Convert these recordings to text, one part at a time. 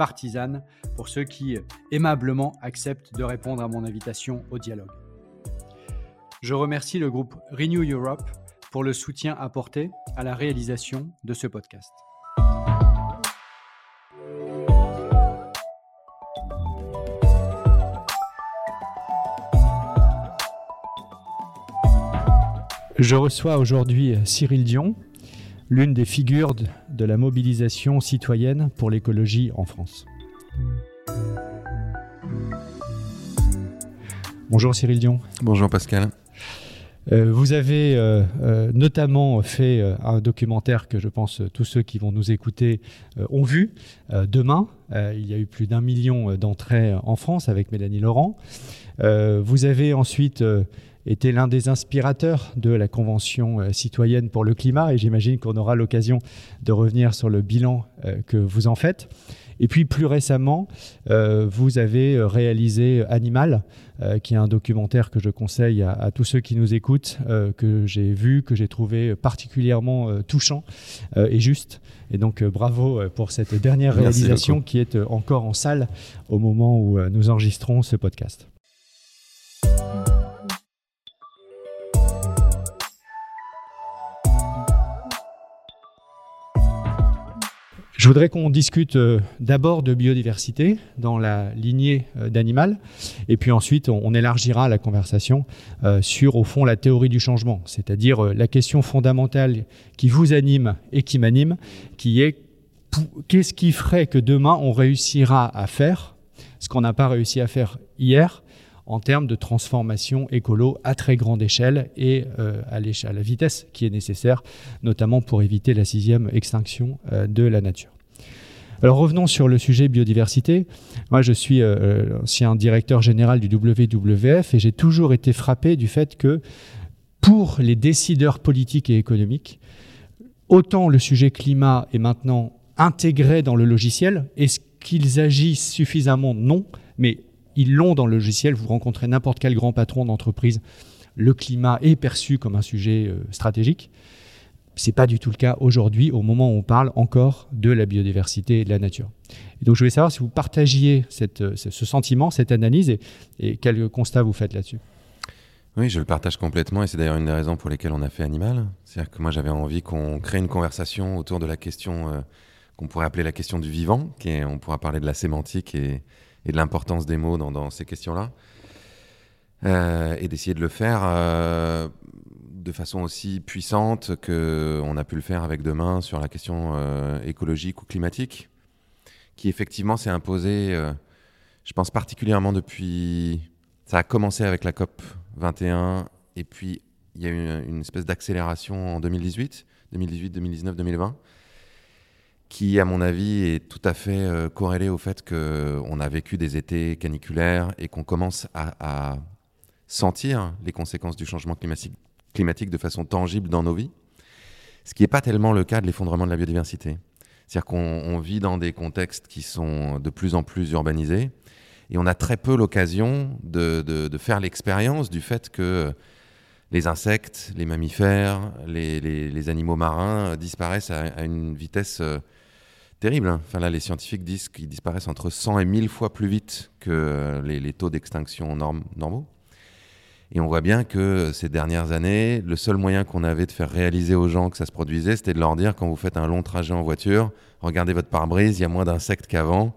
partisane pour ceux qui aimablement acceptent de répondre à mon invitation au dialogue. Je remercie le groupe Renew Europe pour le soutien apporté à la réalisation de ce podcast. Je reçois aujourd'hui Cyril Dion, l'une des figures de la mobilisation citoyenne pour l'écologie en France. Bonjour Cyril Dion. Bonjour Pascal. Euh, vous avez euh, euh, notamment fait un documentaire que je pense tous ceux qui vont nous écouter ont vu. demain, il y a eu plus d'un million d'entrées en France avec Mélanie Laurent. vous avez ensuite était l'un des inspirateurs de la Convention euh, citoyenne pour le climat et j'imagine qu'on aura l'occasion de revenir sur le bilan euh, que vous en faites. Et puis plus récemment, euh, vous avez réalisé Animal, qui est un documentaire que je conseille à, tous ceux qui nous écoutent, que j'ai vu, que j'ai trouvé particulièrement touchant et juste. Et donc bravo pour cette dernière réalisation qui est encore en salle au moment où nous enregistrons ce podcast. Je voudrais qu'on discute euh, d'abord de biodiversité dans la lignée euh, d'animal, et puis ensuite on, élargira la conversation euh, sur, au fond, la théorie du changement, c'est-à-dire la question fondamentale qui vous anime et qui m'anime, qui est qu'est-ce qui ferait que demain on réussira à faire ce qu'on n'a pas réussi à faire hier en termes de transformation écolo à très grande échelle et à, la vitesse qui est nécessaire, notamment pour éviter la sixième extinction de la nature. Alors revenons sur le sujet biodiversité. Moi, je suis euh, euh, ancien directeur général du WWF et j'ai toujours été frappé du fait que pour les décideurs politiques et économiques, autant le sujet climat est maintenant intégré dans le logiciel, est-ce qu'ils agissent suffisamment? Non, mais ils l'ont dans le logiciel. Vous rencontrez n'importe quel grand patron d'entreprise, le climat est perçu comme un sujet euh, stratégique. Ce n'est pas du tout le cas aujourd'hui, au moment où on parle encore de la biodiversité et de la nature. Et donc je voulais savoir si vous partagiez cette, ce sentiment, cette analyse, et, et quel constat vous faites là-dessus. Oui, je le partage complètement, et c'est d'ailleurs une des raisons pour lesquelles on a fait Animal. C'est-à-dire que moi j'avais envie qu'on crée une conversation autour de la question euh, qu'on pourrait appeler la question du vivant, qui on pourra parler de la sémantique et, et de l'importance des mots dans, ces questions-là. Euh, et d'essayer de le faire euh, de façon aussi puissante qu'on a pu le faire avec demain sur la question euh, écologique ou climatique, qui effectivement s'est imposée, je pense particulièrement depuis... Ça a commencé avec la COP 21, et puis il y a eu une, espèce d'accélération en 2018, 2018, 2019, 2020, qui, à mon avis, est tout à fait euh, corrélée au fait qu'on a vécu des étés caniculaires et qu'on commence à, sentir les conséquences du changement climatique climatique de façon tangible dans nos vies, ce qui n'est pas tellement le cas de l'effondrement de la biodiversité. C'est-à-dire qu'on vit dans des contextes qui sont de plus en plus urbanisés et on a très peu l'occasion de, faire l'expérience du fait que les insectes, les mammifères, les, les, animaux marins disparaissent à, une vitesse euh, terrible. Enfin là, les scientifiques disent qu'ils disparaissent entre 100 et 1000 fois plus vite que les, les taux d'extinction normaux. Et on voit bien que ces dernières années, le seul moyen qu'on avait de faire réaliser aux gens que ça se produisait, c'était de leur dire quand vous faites un long trajet en voiture, regardez votre pare-brise, il y a moins d'insectes qu'avant.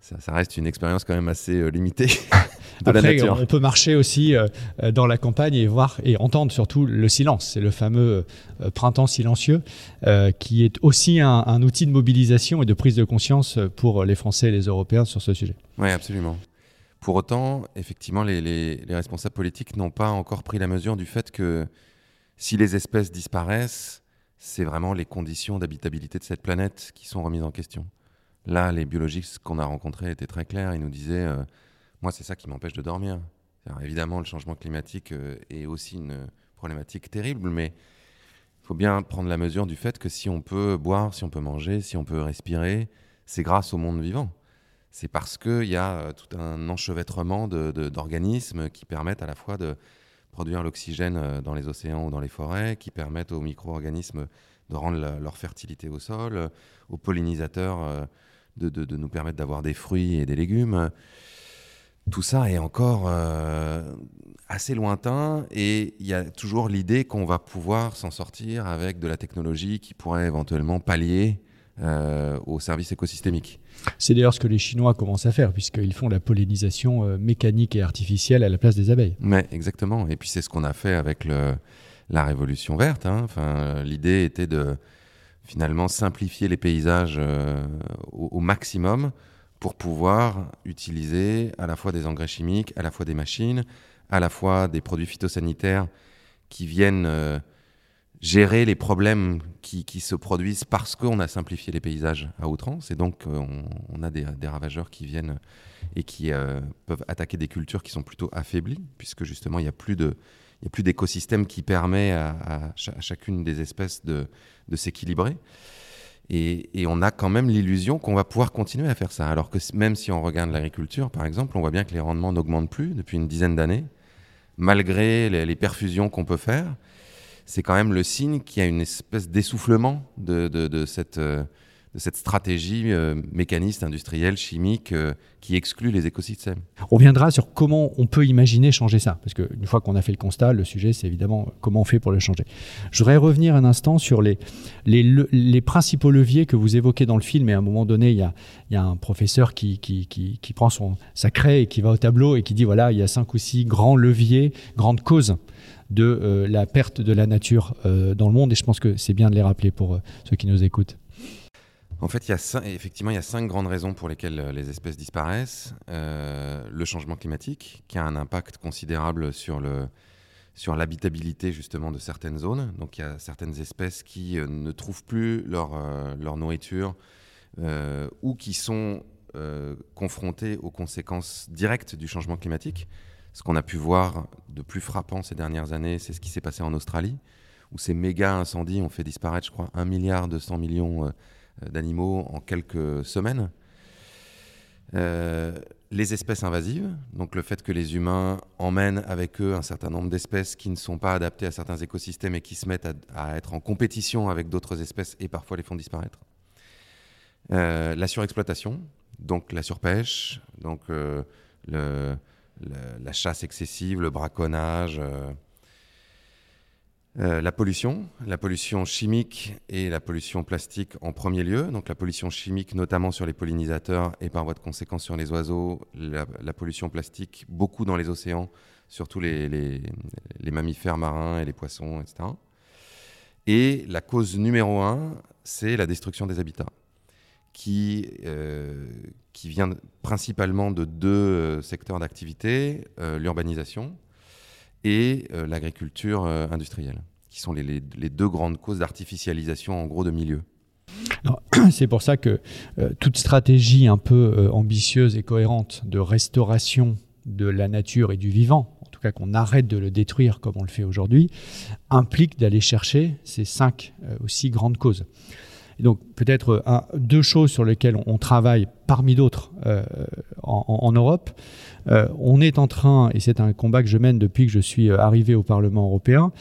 ça, reste une expérience quand même assez euh, limitée. de Après, la nature. on peut marcher aussi euh, dans la campagne et voir et entendre surtout le silence. C'est le fameux euh, printemps silencieux qui est aussi un, outil de mobilisation et de prise de conscience pour les Français et les Européens sur ce sujet. Oui, absolument. Pour autant, effectivement, les, les responsables politiques n'ont pas encore pris la mesure du fait que si les espèces disparaissent, c'est vraiment les conditions d'habitabilité de cette planète qui sont remises en question. Là, les biologistes qu'on a rencontrés étaient très clairs. Ils nous disaient euh, Moi, c'est ça qui m'empêche de dormir. évidemment, le changement climatique euh, est aussi une problématique terrible, mais il faut bien prendre la mesure du fait que si on peut boire, si on peut manger, si on peut respirer, c'est grâce au monde vivant. C'est parce qu'il y a euh, tout un enchevêtrement d'organismes qui permettent à la fois de produire l'oxygène dans les océans ou dans les forêts, qui permettent aux micro-organismes de rendre leur fertilité au sol, aux pollinisateurs de, nous permettre d'avoir des fruits et des légumes. Tout ça est encore euh, assez lointain et il y a toujours l'idée qu'on va pouvoir s'en sortir avec de la technologie qui pourrait éventuellement pallier euh, au service écosystémique. C'est d'ailleurs ce que les Chinois commencent à faire, puisqu'ils font la pollinisation euh, mécanique et artificielle à la place des abeilles. Mais exactement. Et puis c'est ce qu'on a fait avec le, la révolution verte. Hein. Enfin, L'idée était de finalement simplifier les paysages euh, au, maximum pour pouvoir utiliser à la fois des engrais chimiques, à la fois des machines, à la fois des produits phytosanitaires qui viennent euh, gérer les problèmes qui, se produisent parce qu'on a simplifié les paysages à outrance. Et donc, euh, on, a des, ravageurs qui viennent et qui peuvent attaquer des cultures qui sont plutôt affaiblies, puisque justement, il n'y a plus de, il n'y a plus d'écosystème qui permet à, chacune des espèces de, s'équilibrer. Et, on a quand même l'illusion qu'on va pouvoir continuer à faire ça. Alors que même si on regarde l'agriculture, par exemple, on voit bien que les rendements n'augmentent plus depuis une dizaine d'années, malgré les, perfusions qu'on peut faire. C'est quand même le signe qu'il y a une espèce d'essoufflement de, cette, euh, de cette stratégie euh, mécaniste, industrielle, chimique euh, qui exclut les écosystèmes. On reviendra sur comment on peut imaginer changer ça, parce qu'une fois qu'on a fait le constat, le sujet c'est évidemment comment on fait pour le changer. Je voudrais revenir un instant sur les, principaux leviers que vous évoquez dans le film, et à un moment donné, il y a, un professeur qui, prend son, sa et qui va au tableau et qui dit, voilà, il y a cinq ou six grands leviers, grandes causes de euh, la perte de la nature dans le monde, et je pense que c'est bien de les rappeler pour ceux qui nous écoutent. En fait, il y a effectivement, il y a cinq grandes raisons pour lesquelles euh, les espèces disparaissent. Euh, le changement climatique, qui a un impact considérable sur le sur l'habitabilité justement de certaines zones. Donc il y a certaines espèces qui euh, ne trouvent plus leur, leur nourriture ou qui sont confrontées aux conséquences directes du changement climatique. Ce qu'on a pu voir de plus frappant ces dernières années, c'est ce qui s'est passé en Australie, où ces méga incendies ont fait disparaître, je crois, un milliard 200 millions d'animaux en quelques semaines. Euh, les espèces invasives, donc le fait que les humains emmènent avec eux un certain nombre d'espèces qui ne sont pas adaptées à certains écosystèmes et qui se mettent à, être en compétition avec d'autres espèces et parfois les font disparaître. Euh, la surexploitation, donc la surpêche, donc la chasse excessive, le braconnage, euh, la pollution, la pollution chimique et la pollution plastique en premier lieu. Donc la pollution chimique notamment sur les pollinisateurs et par voie de conséquence sur les oiseaux, la, pollution plastique beaucoup dans les océans, surtout les, mammifères marins et les poissons, etc. Et la cause numéro un, c'est la destruction des habitats, qui, euh, qui vient principalement de deux euh, secteurs d'activité, l'urbanisation et euh, l'agriculture euh, industrielle, qui sont les, deux grandes causes d'artificialisation en gros de milieux. C'est pour ça que euh, toute stratégie un peu ambitieuse et cohérente de restauration de la nature et du vivant, en tout cas qu'on arrête de le détruire comme on le fait aujourd'hui, implique d'aller chercher ces cinq aussi grandes causes donc peut-être euh, deux choses sur lesquelles on, travaille parmi d'autres euh, en, Europe. Euh, on est en train, et c'est un combat que je mène depuis que je suis arrivé au Parlement européen,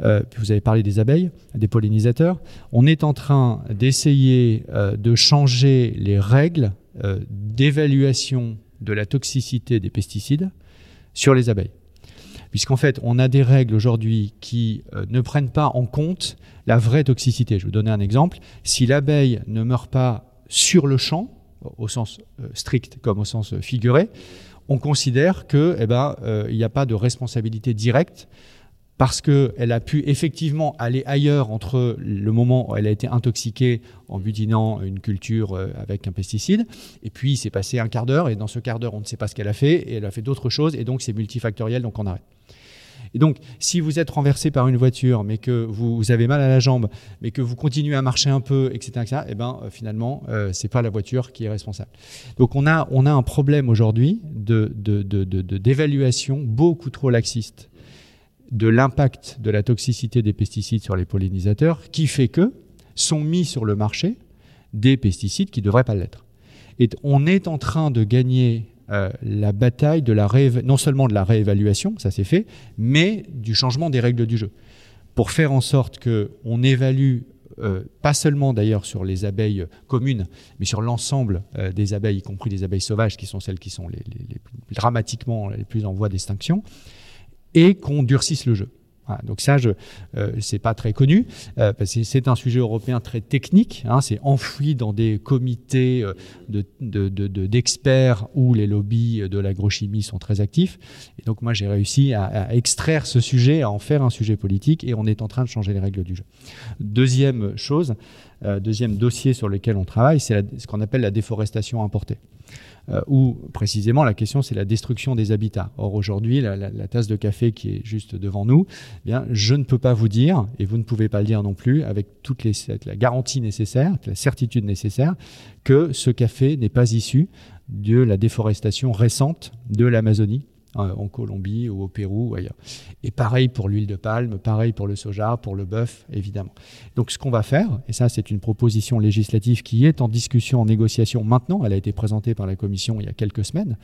vous avez parlé des abeilles, des pollinisateurs, on est en train d'essayer de changer les règles d'évaluation de la toxicité des pesticides sur les abeilles puisqu'en fait, on a des règles aujourd'hui qui euh, ne prennent pas en compte la vraie toxicité. Je vais vous donner un exemple. Si l'abeille ne meurt pas sur le champ, au sens strict comme au sens figuré, on considère qu'il eh ben, n'y a pas de responsabilité directe parce qu'elle a pu effectivement aller ailleurs entre le moment où elle a été intoxiquée en butinant une culture euh, avec un pesticide, et puis il s'est passé un quart d'heure, et dans ce quart d'heure, on ne sait pas ce qu'elle a fait, et elle a fait d'autres choses, et donc c'est multifactoriel, donc on arrête. Et donc, si vous êtes renversé par une voiture, mais que vous, avez mal à la jambe, mais que vous continuez à marcher un peu, etc., etc. eh ben, euh, finalement, euh, c'est pas la voiture qui est responsable. Donc, on a, on a un problème aujourd'hui de, d'évaluation beaucoup trop laxiste de l'impact de la toxicité des pesticides sur les pollinisateurs qui fait que sont mis sur le marché des pesticides qui ne devraient pas l'être. Et on est en train de gagner euh, la bataille de la non seulement de la réévaluation, ça c'est fait, mais du changement des règles du jeu. Pour faire en sorte qu'on évalue, euh, pas seulement d'ailleurs sur les abeilles communes, mais sur l'ensemble euh, des abeilles, y compris les abeilles sauvages, qui sont celles qui sont les, dramatiquement les plus en voie d'extinction, et qu'on durcisse le jeu. Donc ça, euh, c'est pas très connu. Euh, parce que c'est un sujet européen très technique. Hein, c'est enfoui dans des comités euh, d'experts de, où les lobbies de l'agrochimie sont très actifs. Et donc moi, j'ai réussi à, extraire ce sujet, à en faire un sujet politique, et on est en train de changer les règles du jeu. Deuxième chose, deuxième dossier sur lequel on travaille, c'est ce qu'on appelle la déforestation importée. Euh, où précisément la question c'est la destruction des habitats. Or aujourd'hui, la, tasse de café qui est juste devant nous, eh je ne peux pas vous dire, et vous ne pouvez pas le dire non plus, avec toute la garantie nécessaire, la certitude nécessaire, que ce café n'est pas issu de la déforestation récente de l'Amazonie en Colombie ou au Pérou ou ailleurs. Et pareil pour l'huile de palme, pareil pour le soja, pour le bœuf, évidemment. Donc ce qu'on va faire, et ça c'est une proposition législative qui est en discussion, en négociation maintenant, elle a été présentée par la Commission il y a quelques semaines,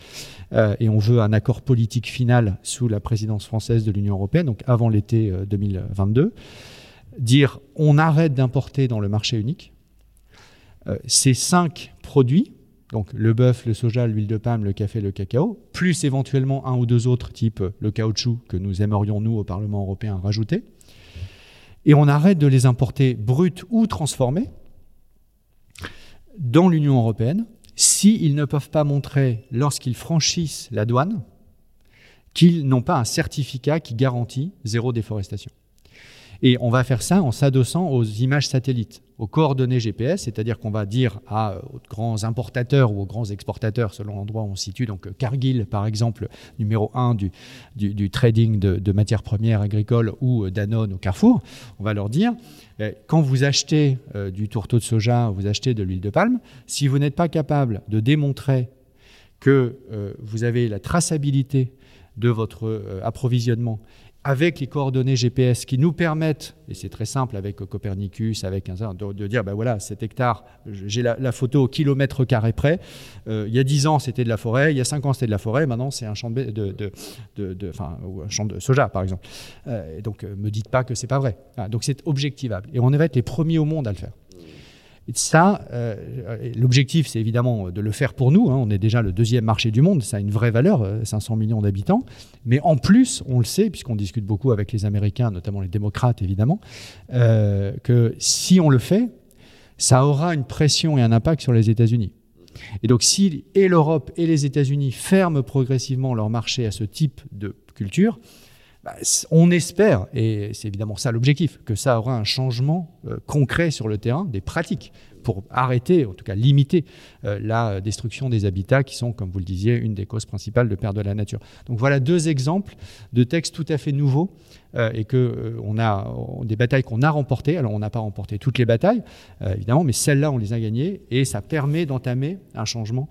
euh, et on veut un accord politique final sous la présidence française de l'Union européenne, donc avant l'été 2022, euh, dire on arrête d'importer dans le marché unique ces cinq produits donc le bœuf, le soja, l'huile de palme, le café, le cacao, plus éventuellement un ou deux autres types, le caoutchouc que nous aimerions, nous, au Parlement européen, rajouter. Et on arrête de les importer bruts ou transformés dans l'Union européenne s'ils ne peuvent pas montrer, lorsqu'ils franchissent la douane, qu'ils n'ont pas un certificat qui garantit zéro déforestation. Et on va faire ça en s'adossant aux images satellites, aux coordonnées GPS, c'est-à-dire qu'on va dire à, euh, aux grands importateurs ou aux grands exportateurs, selon l'endroit où on se situe, donc euh, Cargill par exemple, numéro 1 du, trading de, matières premières agricoles, ou euh, Danone ou Carrefour, on va leur dire, quand vous achetez du tourteau de soja, vous achetez de l'huile de palme, si vous n'êtes pas capable de démontrer que vous avez la traçabilité de votre approvisionnement avec les coordonnées GPS qui nous permettent, et c'est très simple avec Copernicus, avec un de, de dire, ben voilà, cet hectare, j'ai la, photo au kilomètre carré près. Euh, il y a 10 ans, c'était de la forêt, il y a 5 ans, c'était de la forêt, maintenant, c'est un champ de, soja, par exemple. Euh, donc, euh, me dites pas que c'est pas vrai. donc, c'est objectivable. Et on va être les premiers au monde à le faire. Ça, euh, l'objectif, c'est évidemment de le faire pour nous. Hein. On est déjà le deuxième marché du monde, ça a une vraie valeur, 500 euh, millions d'habitants. Mais en plus, on le sait, puisqu'on discute beaucoup avec les Américains, notamment les démocrates évidemment, euh, que si on le fait, ça aura une pression et un impact sur les États-Unis. Et donc, si et l'Europe et les États-Unis ferment progressivement leur marché à ce type de culture, bah, on espère, et c'est évidemment ça l'objectif, que ça aura un changement euh, concret sur le terrain, des pratiques, pour arrêter, en tout cas limiter euh, la destruction des habitats qui sont, comme vous le disiez, une des causes principales de perte de la nature. Donc voilà deux exemples de textes tout à fait nouveaux euh, et que on a des batailles qu'on a remportées. Alors on n'a pas remporté toutes les batailles, évidemment, mais celles-là on les a gagnées et ça permet d'entamer un changement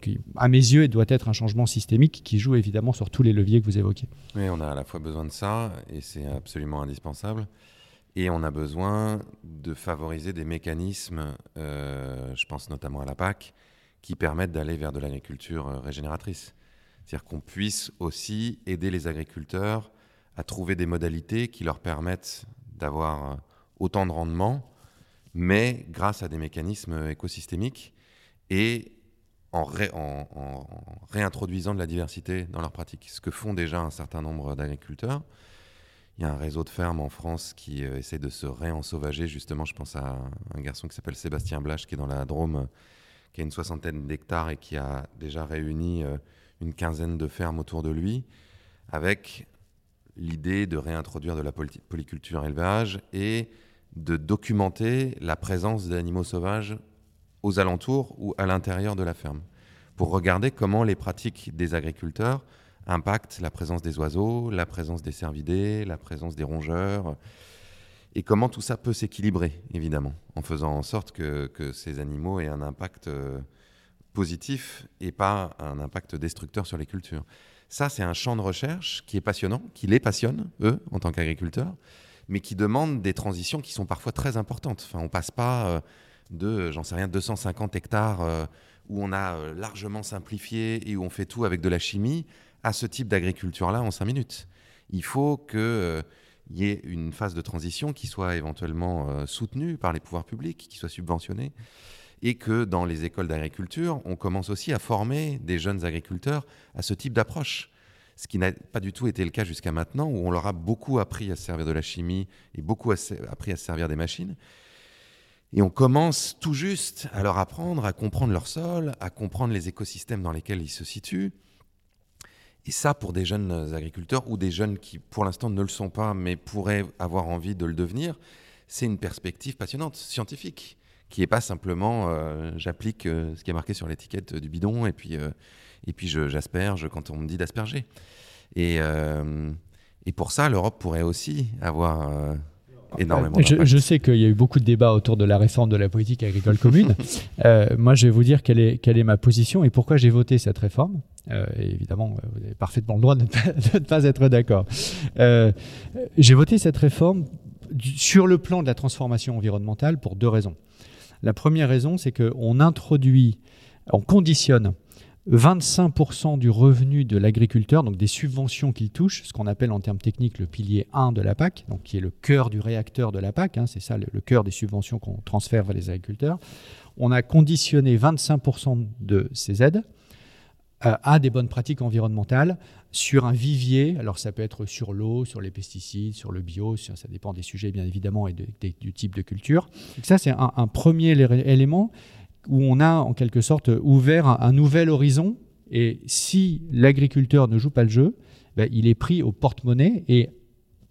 qui, à mes yeux, doit être un changement systémique qui joue évidemment sur tous les leviers que vous évoquez. Oui, on a à la fois besoin de ça et c'est absolument indispensable. Et on a besoin de favoriser des mécanismes, euh, je pense notamment à la PAC, qui permettent d'aller vers de l'agriculture euh, régénératrice. C'est-à-dire qu'on puisse aussi aider les agriculteurs à trouver des modalités qui leur permettent d'avoir euh, autant de rendement, mais grâce à des mécanismes écosystémiques et en, en, réintroduisant de la diversité dans leurs pratiques, ce que font déjà un certain nombre d'agriculteurs. Il y a un réseau de fermes en France qui euh, essaie de se réensauvager. Justement, je pense à un garçon qui s'appelle Sébastien Blache, qui est dans la Drôme, qui a une soixantaine d'hectares et qui a déjà réuni euh, une quinzaine de fermes autour de lui, avec l'idée de réintroduire de la polyculture élevage et de documenter la présence d'animaux sauvages aux alentours ou à l'intérieur de la ferme, pour regarder comment les pratiques des agriculteurs impactent la présence des oiseaux, la présence des cervidés, la présence des rongeurs, et comment tout ça peut s'équilibrer, évidemment, en faisant en sorte que, ces animaux aient un impact euh, positif et pas un impact destructeur sur les cultures. Ça, c'est un champ de recherche qui est passionnant, qui les passionne, eux, en tant qu'agriculteurs, mais qui demande des transitions qui sont parfois très importantes. Enfin, on passe pas euh, de, j'en sais rien, 250 hectares euh, où on a largement simplifié et où on fait tout avec de la chimie à ce type d'agriculture-là en cinq minutes. Il faut que il y ait une phase de transition qui soit éventuellement euh, soutenue par les pouvoirs publics, qui soit subventionnée, et que dans les écoles d'agriculture, on commence aussi à former des jeunes agriculteurs à ce type d'approche. Ce qui n'a pas du tout été le cas jusqu'à maintenant, où on leur a beaucoup appris à se servir de la chimie et beaucoup appris à se servir des machines. Et on commence tout juste à leur apprendre à comprendre leur sol, à comprendre les écosystèmes dans lesquels ils se situent, et ça, pour des jeunes agriculteurs ou des jeunes qui, pour l'instant, ne le sont pas, mais pourraient avoir envie de le devenir, c'est une perspective passionnante, scientifique, qui n'est pas simplement euh, j'applique euh, ce qui est marqué sur l'étiquette du bidon et puis, euh, et puis j'asperge quand on me dit d'asperger. Et, et pour ça, l'Europe pourrait aussi avoir énormément je, je, sais qu'il y a eu beaucoup de débats autour de la réforme de la politique agricole commune. moi, je vais vous dire quelle est, quelle est ma position et pourquoi j'ai voté cette réforme. Euh, évidemment, euh, vous avez parfaitement le droit de ne pas, être d'accord. Euh, j'ai voté cette réforme sur le plan de la transformation environnementale pour deux raisons. La première raison, c'est qu'on introduit, on conditionne 25% du revenu de l'agriculteur, donc des subventions qu'il touche, ce qu'on appelle en termes techniques le pilier 1 de la PAC, donc qui est le cœur du réacteur de la PAC, hein, c'est ça le, cœur des subventions qu'on transfère vers les agriculteurs. On a conditionné 25% de ces aides euh, à des bonnes pratiques environnementales sur un vivier. Alors ça peut être sur l'eau, sur les pesticides, sur le bio, ça dépend des sujets bien évidemment et du type de culture. Donc ça c'est un, premier élément où on a en quelque sorte ouvert un, nouvel horizon. Et si l'agriculteur ne joue pas le jeu, ben, il est pris au porte-monnaie et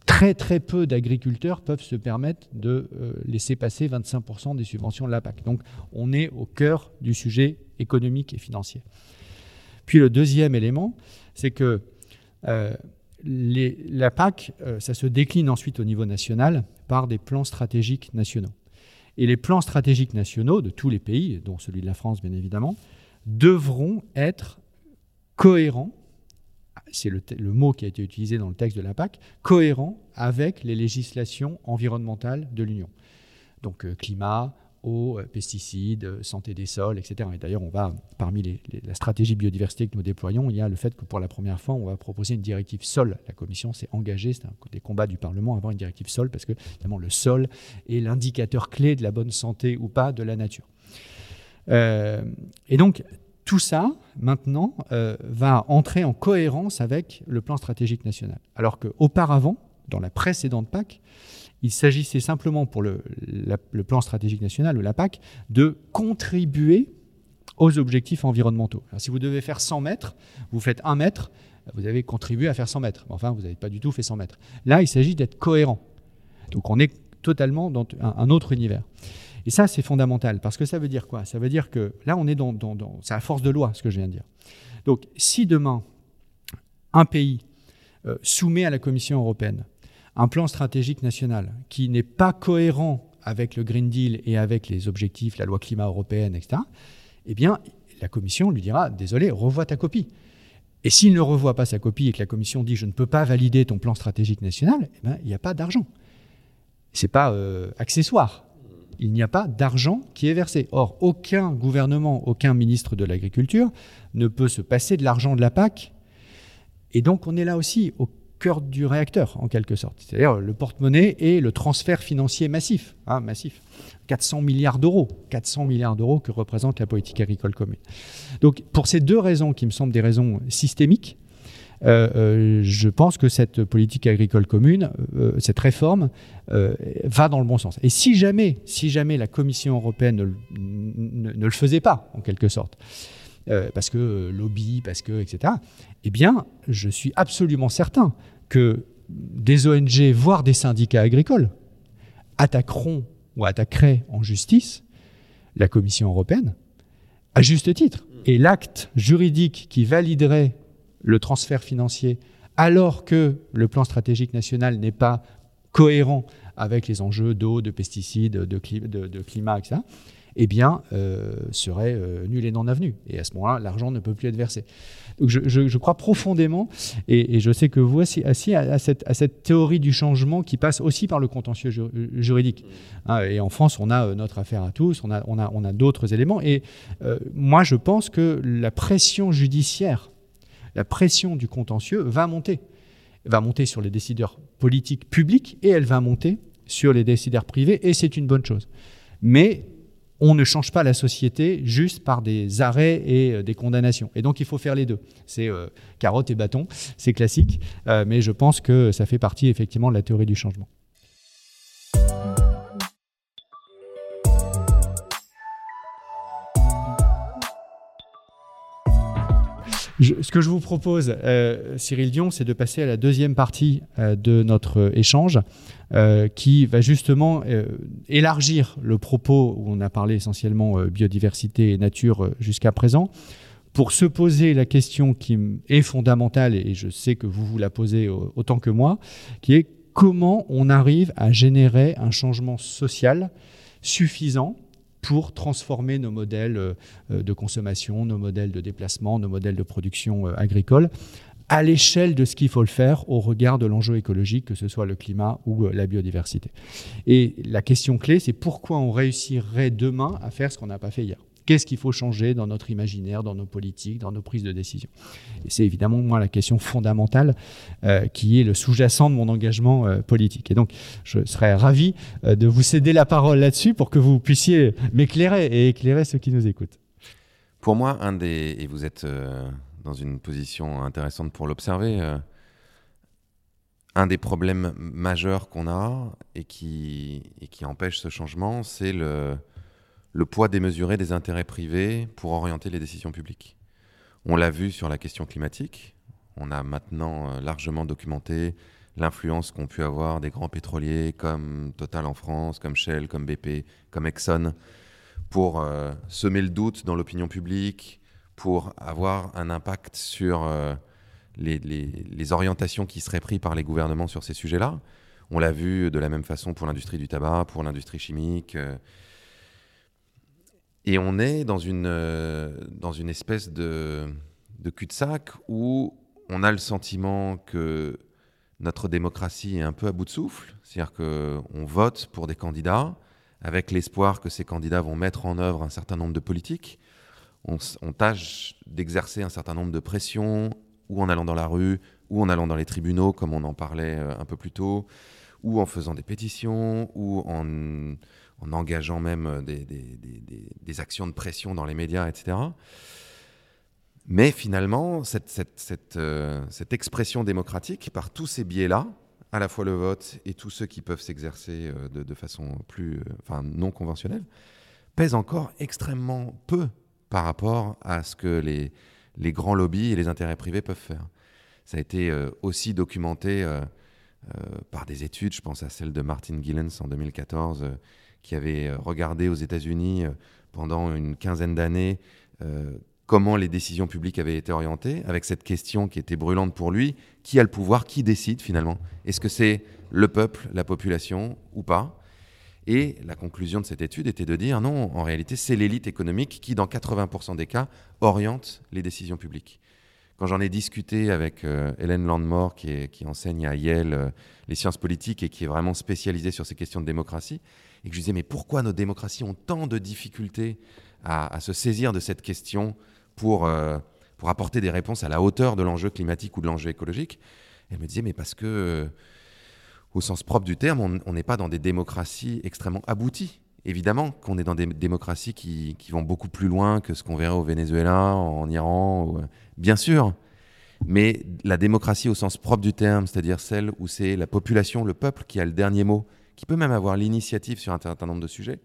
très très peu d'agriculteurs peuvent se permettre de euh, laisser passer 25% des subventions de la PAC. Donc on est au cœur du sujet économique et financier. Puis le deuxième élément, c'est que euh, la PAC, euh, ça se décline ensuite au niveau national par des plans stratégiques nationaux. Et les plans stratégiques nationaux de tous les pays, dont celui de la France bien évidemment, devront être cohérents, c'est le, mot qui a été utilisé dans le texte de la PAC, cohérents avec les législations environnementales de l'Union. Donc euh, climat, eau, euh, pesticides, euh, santé des sols, etc. Et d'ailleurs, on va, parmi la stratégie biodiversité que nous déployons, il y a le fait que pour la première fois, on va proposer une directive sol. La Commission s'est engagée, c'est un des combats du Parlement, à avoir une directive sol, parce que évidemment, le sol est l'indicateur clé de la bonne santé ou pas de la nature. Euh, et donc, tout ça, maintenant, va entrer en cohérence avec le plan stratégique national. Alors qu'auparavant, dans la précédente PAC, il s'agissait simplement pour le, plan stratégique national, la PAC, de contribuer aux objectifs environnementaux. si vous devez faire 100 mètres, vous faites 1 mètre, vous avez contribué à faire 100 mètres. Enfin, vous n'avez pas du tout fait 100 mètres. Là, il s'agit d'être cohérent. Donc on est totalement dans un, autre univers. Et ça, c'est fondamental, parce que ça veut dire quoi? Ça veut dire que là, on est dans, C'est à force de loi, ce que je viens de dire. Donc si demain, un pays euh, soumet à la Commission européenne un plan stratégique national qui n'est pas cohérent avec le Green Deal et avec les objectifs, la loi climat européenne, etc., eh bien, la Commission lui dira Désolé, revois ta copie. Et s'il ne revoit pas sa copie et que la Commission dit Je ne peux pas valider ton plan stratégique national, eh bien, il n'y a pas d'argent. Ce n'est pas euh, accessoire. Il n'y a pas d'argent qui est versé. Or, aucun gouvernement, aucun ministre de l'Agriculture ne peut se passer de l'argent de la PAC. Et donc, on est là aussi au cœur du réacteur, en quelque sorte. C'est-à-dire le porte-monnaie et le transfert financier massif. Hein, massif. 400 milliards d'euros. 400 milliards d'euros que représente la politique agricole commune. Donc, pour ces deux raisons qui me semblent des raisons systémiques, je pense que cette politique agricole commune, cette réforme, va dans le bon sens. Et si jamais, si jamais la Commission européenne ne, ne le faisait pas, en quelque sorte, parce que lobby, parce que, etc., eh bien, je suis absolument certain que des ONG, voire des syndicats agricoles, attaqueront ou attaqueraient en justice la Commission européenne, à juste titre. Et l'acte juridique qui validerait le transfert financier alors que le plan stratégique national n'est pas cohérent avec les enjeux d'eau, de pesticides, de, de climat, etc., eh bien, euh, serait euh, nul et non avenu. Et à ce moment-là, l'argent ne peut plus être versé. Donc je, crois profondément, et, je sais que vous assis, assis à, cette, théorie du changement qui passe aussi par le contentieux juridique. Hein, et en France, on a euh, notre affaire à tous, on a, on a, on a d'autres éléments. Et moi, je pense que la pression judiciaire, la pression du contentieux va monter. Elle va monter sur les décideurs politiques publics et elle va monter sur les décideurs privés, et c'est une bonne chose. Mais on ne change pas la société juste par des arrêts et euh, des condamnations. Et donc il faut faire les deux. C'est euh, carotte et bâton, c'est classique, euh, mais je pense que ça fait partie effectivement de la théorie du changement. Ce que je vous propose, Cyril Dion, c'est de passer à la deuxième partie de notre échange, euh, qui va justement euh, élargir le propos où on a parlé essentiellement euh, biodiversité et nature jusqu'à présent, pour se poser la question qui est fondamentale, et je sais que vous vous la posez autant que moi, qui est comment on arrive à générer un changement social suffisant pour transformer nos modèles de consommation, nos modèles de déplacement, nos modèles de production agricole à l'échelle de ce qu'il faut le faire au regard de l'enjeu écologique, que ce soit le climat ou euh, la biodiversité. Et la question clé, c'est pourquoi on réussirait demain à faire ce qu'on n'a pas fait hier? Qu'est-ce qu'il faut changer dans notre imaginaire, dans nos politiques, dans nos prises de décision? Et c'est évidemment, moi, la question fondamentale euh, qui est le sous-jacent de mon engagement euh, politique. Et donc, je serais ravi de vous céder la parole là-dessus pour que vous puissiez m'éclairer et éclairer ceux qui nous écoutent. Pour moi, un des... Et vous êtes dans une position intéressante pour l'observer. Euh, un des problèmes majeurs qu'on a et qui, et qui empêche ce changement, c'est le, le poids démesuré des intérêts privés pour orienter les décisions publiques. On l'a vu sur la question climatique. On a maintenant euh, largement documenté l'influence qu'ont pu avoir des grands pétroliers comme Total en France, comme Shell, comme BP, comme Exxon, pour euh, semer le doute dans l'opinion publique, pour avoir un impact sur euh, les, orientations qui seraient prises par les gouvernements sur ces sujets-là. On l'a vu de la même façon pour l'industrie du tabac, pour l'industrie chimique. Et on est dans une, euh, dans une espèce de, de cul-de-sac où on a le sentiment que notre démocratie est un peu à bout de souffle. C'est-à-dire qu'on vote pour des candidats avec l'espoir que ces candidats vont mettre en œuvre un certain nombre de politiques on, tâche d'exercer un certain nombre de pressions, ou en allant dans la rue, ou en allant dans les tribunaux, comme on en parlait euh, un peu plus tôt, ou en faisant des pétitions, ou en, engageant même euh, des, actions de pression dans les médias, etc. Mais finalement, cette, euh, expression démocratique, par tous ces biais-là, à la fois le vote et tous ceux qui peuvent s'exercer de, façon plus, non conventionnelle, pèse encore extrêmement peu par rapport à ce que les, grands lobbies et les intérêts privés peuvent faire. Ça a été euh, aussi documenté euh, euh, par des études, je pense à celle de Martin Gillens en 2014, qui avait regardé aux États-Unis pendant une quinzaine d'années comment les décisions publiques avaient été orientées, avec cette question qui était brûlante pour lui, qui a le pouvoir, qui décide finalement Est-ce que c'est le peuple, la population ou pas? Et la conclusion de cette étude était de dire non, en réalité, c'est l'élite économique qui, dans 80% des cas, oriente les décisions publiques. Quand j'en ai discuté avec euh, Hélène Landmore, qui, enseigne à Yale euh, les sciences politiques et qui est vraiment spécialisée sur ces questions de démocratie, et que je disais, mais pourquoi nos démocraties ont tant de difficultés à, se saisir de cette question pour, euh, pour apporter des réponses à la hauteur de l'enjeu climatique ou de l'enjeu écologique? Elle me disait, mais parce que au sens propre du terme, on n'est pas dans des démocraties extrêmement abouties. Évidemment qu'on est dans des démocraties qui, vont beaucoup plus loin que ce qu'on verrait au Venezuela, en Iran, euh, bien sûr. Mais la démocratie au sens propre du terme, c'est-à-dire celle où c'est la population, le peuple qui a le dernier mot, qui peut même avoir l'initiative sur un certain nombre de sujets,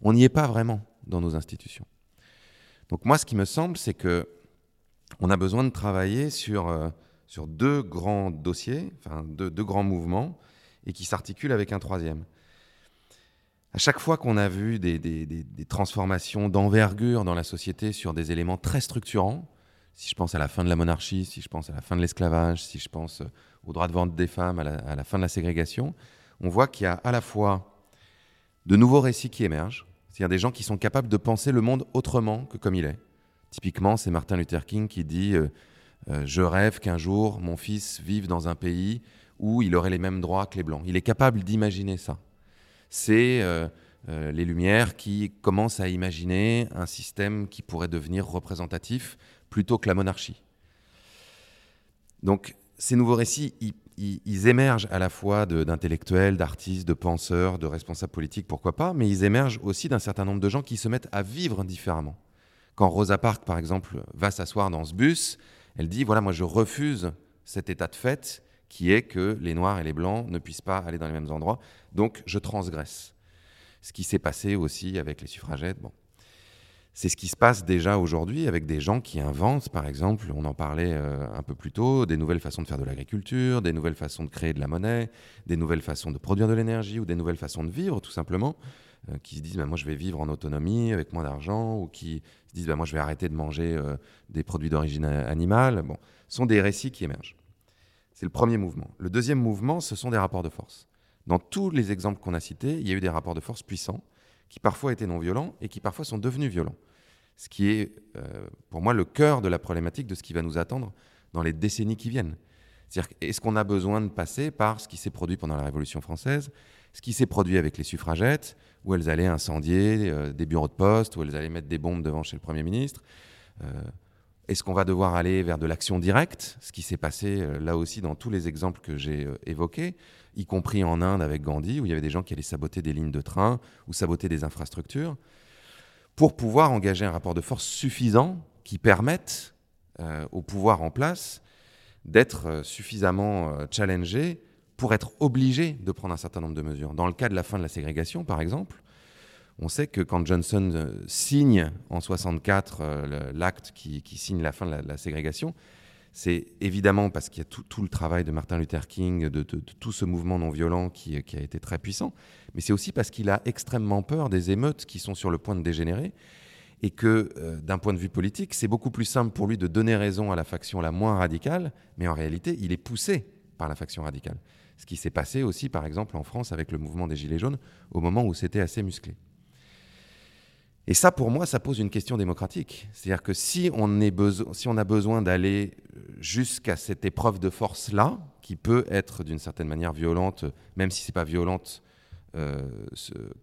on n'y est pas vraiment dans nos institutions. Donc moi, ce qui me semble, c'est que on a besoin de travailler sur, euh, sur deux grands dossiers, enfin deux, grands mouvements, et qui s'articulent avec un troisième. À chaque fois qu'on a vu des, des, des transformations d'envergure dans la société sur des éléments très structurants, si je pense à la fin de la monarchie, si je pense à la fin de l'esclavage, si je pense euh, au droit de vente des femmes, à la, fin de la ségrégation, on voit qu'il y a à la fois de nouveaux récits qui émergent, c'est-à-dire des gens qui sont capables de penser le monde autrement que comme il est. Typiquement, c'est Martin Luther King qui dit euh, euh, Je rêve qu'un jour mon fils vive dans un pays où il aurait les mêmes droits que les Blancs. Il est capable d'imaginer ça. C'est les Lumières qui commencent à imaginer un système qui pourrait devenir représentatif plutôt que la monarchie. Donc ces nouveaux récits, ils, émergent à la fois d'intellectuels, d'artistes, de penseurs, de responsables politiques, pourquoi pas, mais ils émergent aussi d'un certain nombre de gens qui se mettent à vivre différemment. Quand Rosa Parks, par exemple, va s'asseoir dans ce bus, elle dit, voilà, moi je refuse cet état de fait qui est que les Noirs et les Blancs ne puissent pas aller dans les mêmes endroits, donc je transgresse. Ce qui s'est passé aussi avec les suffragettes. Bon. C'est ce qui se passe déjà aujourd'hui avec des gens qui inventent, par exemple, on en parlait euh, un peu plus tôt, des nouvelles façons de faire de l'agriculture, des nouvelles façons de créer de la monnaie, des nouvelles façons de produire de l'énergie ou des nouvelles façons de vivre, tout simplement, euh, qui se disent bah, moi je vais vivre en autonomie avec moins d'argent, ou qui se disent bah, moi je vais arrêter de manger euh, des produits d'origine animale. Bon, ce sont des récits qui émergent. C'est le premier mouvement. Le deuxième mouvement, ce sont des rapports de force. Dans tous les exemples qu'on a cités, il y a eu des rapports de force puissants qui parfois étaient non violents et qui parfois sont devenus violents. Ce qui est, euh, pour moi, le cœur de la problématique de ce qui va nous attendre dans les décennies qui viennent. C'est-à-dire, est-ce qu'on a besoin de passer par ce qui s'est produit pendant la Révolution française, ce qui s'est produit avec les suffragettes, où elles allaient incendier euh, des bureaux de poste, où elles allaient mettre des bombes devant chez le Premier ministre euh, Est-ce qu'on va devoir aller vers de l'action directe, ce qui s'est passé là aussi dans tous les exemples que j'ai évoqués y compris en Inde avec Gandhi, où il y avait des gens qui allaient saboter des lignes de train ou saboter des infrastructures, pour pouvoir engager un rapport de force suffisant qui permette euh, au pouvoir en place d'être euh, suffisamment euh, challengé pour être obligé de prendre un certain nombre de mesures. Dans le cas de la fin de la ségrégation, par exemple, on sait que quand Johnson signe en 64 l'acte qui, signe la fin de la ségrégation, c'est évidemment parce qu'il y a tout, le travail de Martin Luther King, de, tout ce mouvement non violent qui, a été très puissant, mais c'est aussi parce qu'il a extrêmement peur des émeutes qui sont sur le point de dégénérer, et que euh, d'un point de vue politique, c'est beaucoup plus simple pour lui de donner raison à la faction la moins radicale, mais en réalité, il est poussé par la faction radicale. Ce qui s'est passé aussi, par exemple, en France avec le mouvement des Gilets jaunes, au moment où c'était assez musclé. Et ça, pour moi, ça pose une question démocratique. C'est-à-dire que si on, a besoin d'aller jusqu'à cette épreuve de force-là, qui peut être d'une certaine manière violente, même si ce n'est pas violente euh,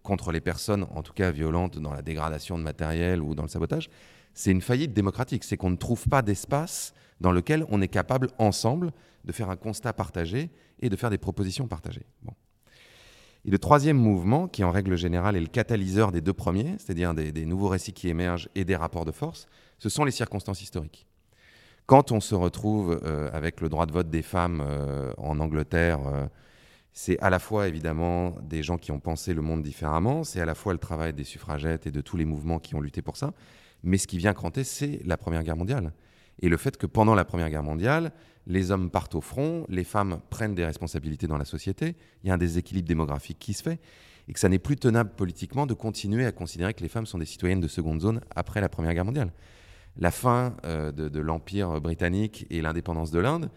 contre les personnes, en tout cas violente dans la dégradation de matériel ou dans le sabotage, c'est une faillite démocratique. C'est qu'on ne trouve pas d'espace dans lequel on est capable ensemble de faire un constat partagé et de faire des propositions partagées. Bon. Et le troisième mouvement, qui en règle générale est le catalyseur des deux premiers, c'est-à-dire des, nouveaux récits qui émergent et des rapports de force, ce sont les circonstances historiques. Quand on se retrouve euh, avec le droit de vote des femmes euh, en Angleterre, euh, c'est à la fois évidemment des gens qui ont pensé le monde différemment, c'est à la fois le travail des suffragettes et de tous les mouvements qui ont lutté pour ça, mais ce qui vient cranter, c'est la Première Guerre mondiale. Et le fait que pendant la Première Guerre mondiale, les hommes partent au front, les femmes prennent des responsabilités dans la société, il y a un déséquilibre démographique qui se fait, et que ça n'est plus tenable politiquement de continuer à considérer que les femmes sont des citoyennes de seconde zone après la Première Guerre mondiale. La fin euh, de, l'Empire britannique et l'indépendance de l'Inde,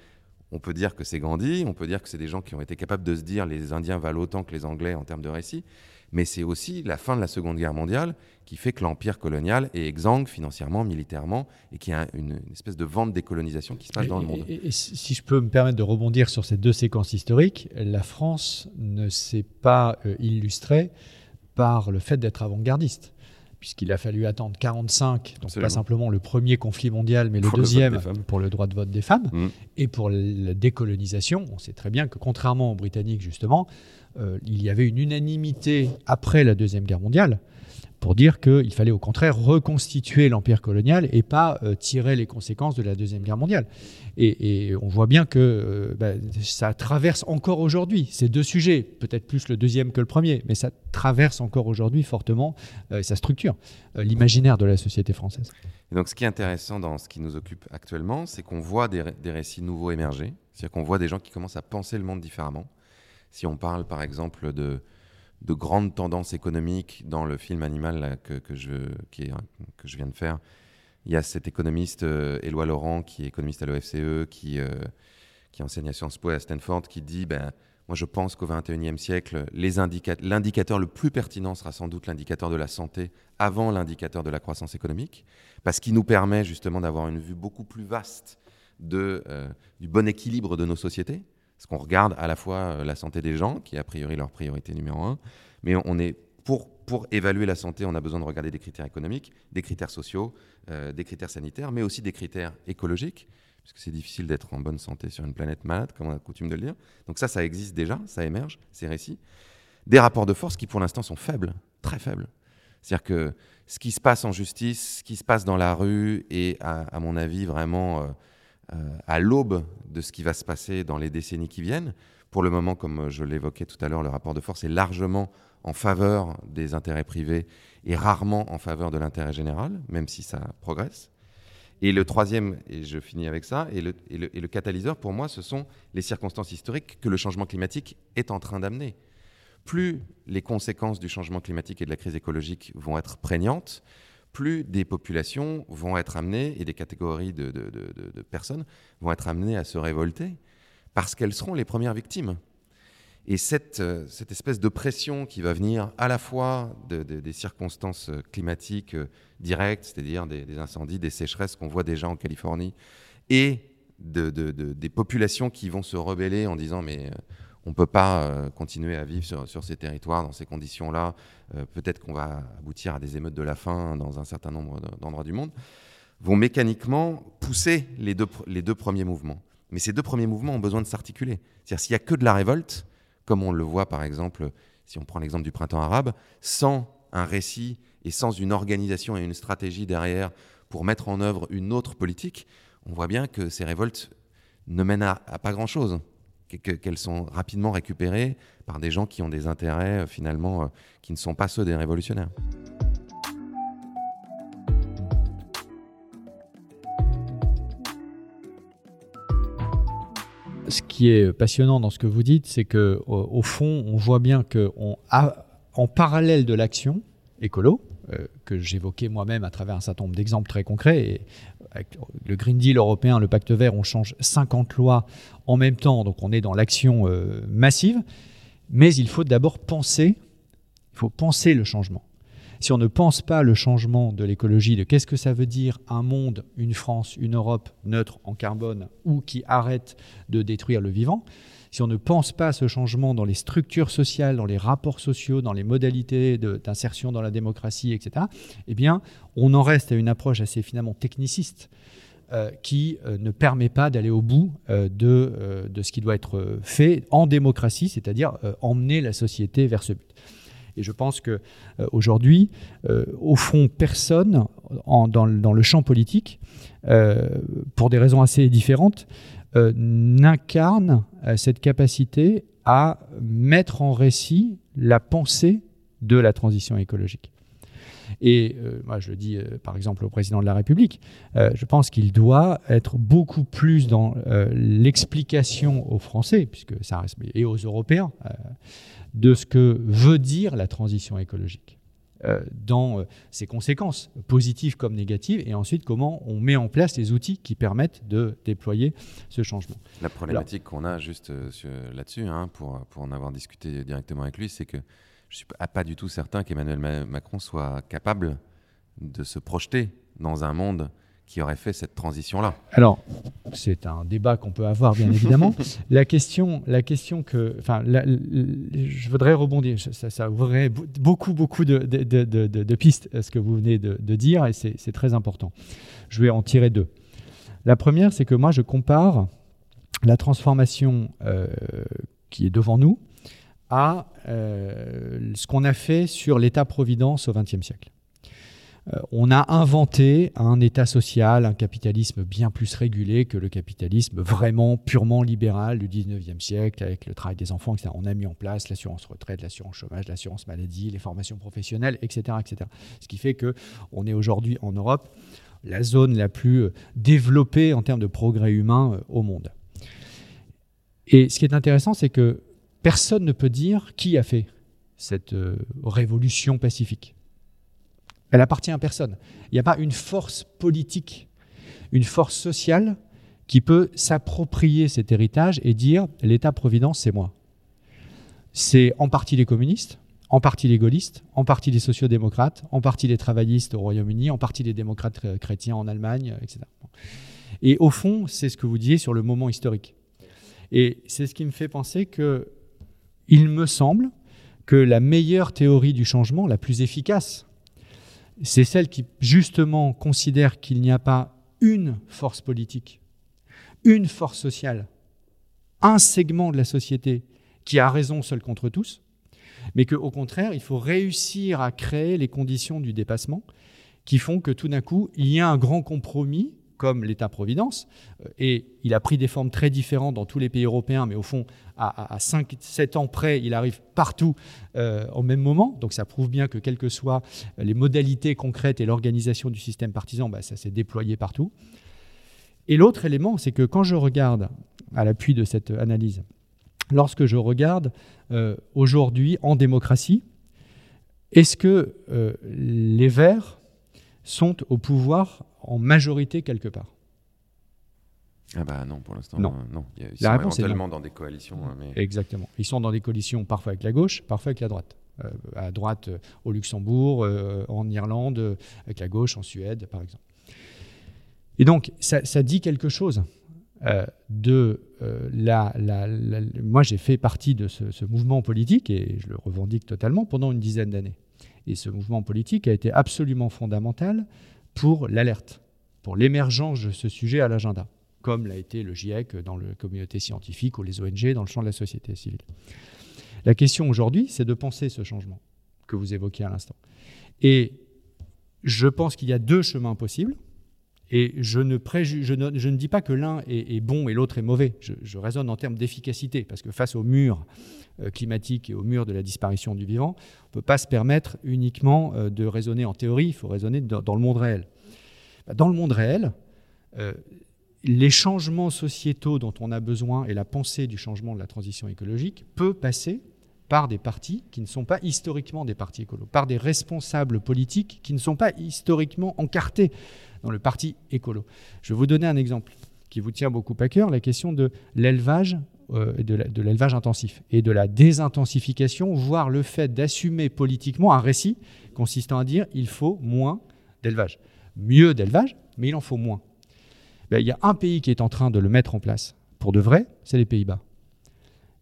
on peut dire que c'est Gandhi, on peut dire que c'est des gens qui ont été capables de se dire les Indiens valent autant que les Anglais en termes de récit, mais c'est aussi la fin de la Seconde Guerre mondiale qui fait que l'empire colonial est exsangue financièrement, militairement, et qu'il y a une, espèce de vente décolonisation qui se passe dans le monde. Et, si je peux me permettre de rebondir sur ces deux séquences historiques, la France ne s'est pas euh, illustrée par le fait d'être avant-gardiste puisqu'il a fallu attendre 45, donc pas simplement le premier conflit mondial, mais le deuxième pour le droit de vote des femmes, mm. et pour la décolonisation. On sait très bien que contrairement aux Britanniques, justement, euh, il y avait une unanimité après la Deuxième Guerre mondiale pour dire qu'il fallait au contraire reconstituer l'empire colonial et pas euh, tirer les conséquences de la Deuxième Guerre mondiale. Et, on voit bien que euh, bah, ça traverse encore aujourd'hui ces deux sujets, peut-être plus le deuxième que le premier, mais ça traverse encore aujourd'hui fortement euh, sa structure, l'imaginaire de la société française. Et donc ce qui est intéressant dans ce qui nous occupe actuellement, c'est qu'on voit des, des récits nouveaux émerger, c'est-à-dire qu'on voit des gens qui commencent à penser le monde différemment. Si on parle par exemple de de grandes tendances économiques dans le film Animal que, je, viens de faire. Il y a cet économiste euh, Éloi Laurent, qui est économiste à l'OFCE, qui, euh, qui enseigne à Sciences Po et à Stanford, qui dit ben, Moi, je pense qu'au XXIe siècle, l'indicateur le plus pertinent sera sans doute l'indicateur de la santé avant l'indicateur de la croissance économique, parce qu'il nous permet justement d'avoir une vue beaucoup plus vaste euh, du bon équilibre de nos sociétés. Parce qu'on regarde à la fois euh, la santé des gens, qui est a priori leur priorité numéro un, mais on est pour, pour évaluer la santé, on a besoin de regarder des critères économiques, des critères sociaux, euh, des critères sanitaires, mais aussi des critères écologiques, puisque c'est difficile d'être en bonne santé sur une planète malade, comme on a coutume de le dire. Donc ça, ça existe déjà, ça émerge, ces récits. Des rapports de force qui, pour l'instant, sont faibles, très faibles. C'est-à-dire que ce qui se passe en justice, ce qui se passe dans la rue, est, à, mon avis, vraiment... Euh, à l'aube de ce qui va se passer dans les décennies qui viennent. Pour le moment, comme je l'évoquais tout à l'heure, le rapport de force est largement en faveur des intérêts privés et rarement en faveur de l'intérêt général, même si ça progresse. Et le troisième, et je finis avec ça, et le, le, catalyseur pour moi, ce sont les circonstances historiques que le changement climatique est en train d'amener. Plus les conséquences du changement climatique et de la crise écologique vont être prégnantes, plus des populations vont être amenées, et des catégories de, personnes vont être amenées à se révolter, parce qu'elles seront les premières victimes. Et cette, euh, cette, espèce de pression qui va venir à la fois des circonstances climatiques euh, directes, c'est-à-dire des, incendies, des sécheresses qu'on voit déjà en Californie, et des populations qui vont se rebeller en disant mais euh, on ne peut pas euh, continuer à vivre sur, ces territoires dans ces conditions-là. Euh, peut-être qu'on va aboutir à des émeutes de la faim dans un certain nombre d'endroits du monde, vont mécaniquement pousser les deux, premiers mouvements. Mais ces deux premiers mouvements ont besoin de s'articuler. C'est-à-dire s'il n'y a que de la révolte, comme on le voit par exemple, si on prend l'exemple du printemps arabe, sans un récit et sans une organisation et une stratégie derrière pour mettre en œuvre une autre politique, on voit bien que ces révoltes ne mènent à pas grand-chose qu'elles sont rapidement récupérées par des gens qui ont des intérêts euh, finalement euh, qui ne sont pas ceux des révolutionnaires. Ce qui est passionnant dans ce que vous dites, c'est que au, fond, on voit bien qu'on a en parallèle de l'action écolo, euh, que j'évoquais moi-même à travers un certain nombre d'exemples très concrets. Et avec le Green Deal européen, le pacte vert, on change 50 lois en même temps, donc on est dans l'action euh, massive. Mais il faut d'abord penser, il faut penser le changement. Si on ne pense pas le changement de l'écologie, de qu'est-ce que ça veut dire un monde, une France, une Europe neutre en carbone ou qui arrête de détruire le vivant, si on ne pense pas ce changement dans les structures sociales, dans les rapports sociaux, dans les modalités d'insertion dans la démocratie, etc., eh bien, on en reste à une approche assez finalement techniciste euh, qui euh, ne permet pas d'aller au bout euh, de, ce qui doit être fait en démocratie, c'est-à-dire emmener la société vers ce but. Et je pense que aujourd'hui, au fond, personne dans, le champ politique, pour des raisons assez différentes, euh, n'incarne euh, cette capacité à mettre en récit la pensée de la transition écologique. Et euh, moi, je le dis par exemple au président de la République, je pense qu'il doit être beaucoup plus dans l'explication aux Français, puisque ça reste, et aux Européens, de ce que veut dire la transition écologique. Euh, dans euh, ses conséquences, positives comme négatives, et ensuite comment on met en place les outils qui permettent de déployer ce changement. La problématique qu'on a juste euh, là-dessus, hein, pour, pour en avoir discuté directement avec lui, c'est que je ne suis pas du tout certain qu'Emmanuel Macron soit capable de se projeter dans un monde qui aurait fait cette transition-là Alors, c'est un débat qu'on peut avoir, bien évidemment. la, question, la question que. Enfin, je voudrais rebondir. Ça, ça ouvrirait beaucoup, beaucoup de, de, de, de, pistes à ce que vous venez de, dire, et c'est très important. Je vais en tirer deux. La première, c'est que moi, je compare la transformation euh, qui est devant nous à ce qu'on a fait sur l'État-providence au XXe siècle. Euh, on a inventé un État social, un capitalisme bien plus régulé que le capitalisme vraiment purement libéral du 19e siècle, avec le travail des enfants, etc. On a mis en place l'assurance retraite, l'assurance chômage, l'assurance maladie, les formations professionnelles, etc. etc. Ce qui fait qu'on est aujourd'hui en Europe la zone la plus euh, développée en termes de progrès humain euh, au monde. Et ce qui est intéressant, c'est que personne ne peut dire qui a fait cette révolution pacifique. Elle appartient à personne. Il n'y a pas une force politique, une force sociale qui peut s'approprier cet héritage et dire l'État-providence, c'est moi. C'est en partie les communistes, en partie les gaullistes, en partie les sociodémocrates, en partie les travaillistes au Royaume-Uni, en partie les démocrates chrétiens en Allemagne, etc. Et au fond, c'est ce que vous disiez sur le moment historique. Et c'est ce qui me fait penser que il me semble que la meilleure théorie du changement, la plus efficace, c'est celle qui justement considère qu'il n'y a pas une force politique, une force sociale, un segment de la société qui a raison seul contre tous, mais qu'au contraire, il faut réussir à créer les conditions du dépassement qui font que tout d'un coup, il y a un grand compromis comme l'État-providence. Euh, et il a pris des formes très différentes dans tous les pays européens, mais au fond, à, 5-7 ans près, il arrive partout euh, au même moment. Donc ça prouve bien que quelles que soient les modalités concrètes et l'organisation du système partisan, bah, ça s'est déployé partout. Et l'autre élément, c'est que quand je regarde, à l'appui de cette analyse, lorsque je regarde euh, aujourd'hui en démocratie, est-ce que les Verts sont au pouvoir en majorité quelque part ah bah non, pour l'instant, non. Euh, non. Ils sont éventuellement dans des coalitions. Mais... Exactement. Ils sont dans des coalitions parfois avec la gauche, parfois avec la droite. Euh, à droite euh, au Luxembourg, en Irlande, avec la gauche en Suède, par exemple. Et donc, ça, dit quelque chose de la, Moi, j'ai fait partie de ce, ce, mouvement politique, et je le revendique totalement, pendant une dizaine d'années. Et ce mouvement politique a été absolument fondamental pour l'alerte, pour l'émergence de ce sujet à l'agenda, comme l'a été le GIEC dans la communauté scientifique ou les ONG dans le champ de la société civile. La question aujourd'hui, c'est de penser ce changement que vous évoquiez à l'instant. Et je pense qu'il y a deux chemins possibles. Et je ne, dis pas que l'un est, bon et l'autre est mauvais. Je, raisonne en termes d'efficacité, parce que face au mur euh, climatique et au mur de la disparition du vivant, on ne peut pas se permettre uniquement euh, de raisonner en théorie, il faut raisonner dans, le monde réel. Bah, dans le monde réel, euh, les changements sociétaux dont on a besoin et la pensée du changement de la transition écologique peut passer par des partis qui ne sont pas historiquement des partis écolos, par des responsables politiques qui ne sont pas historiquement encartés dans le parti écolo. Je vais vous donner un exemple qui vous tient beaucoup à cœur, la question de l'élevage, euh, de l'élevage intensif et de la désintensification, voire le fait d'assumer politiquement un récit consistant à dire il faut moins d'élevage. Mieux d'élevage, mais il en faut moins. Ben, il y a un pays qui est en train de le mettre en place pour de vrai, c'est les Pays-Bas.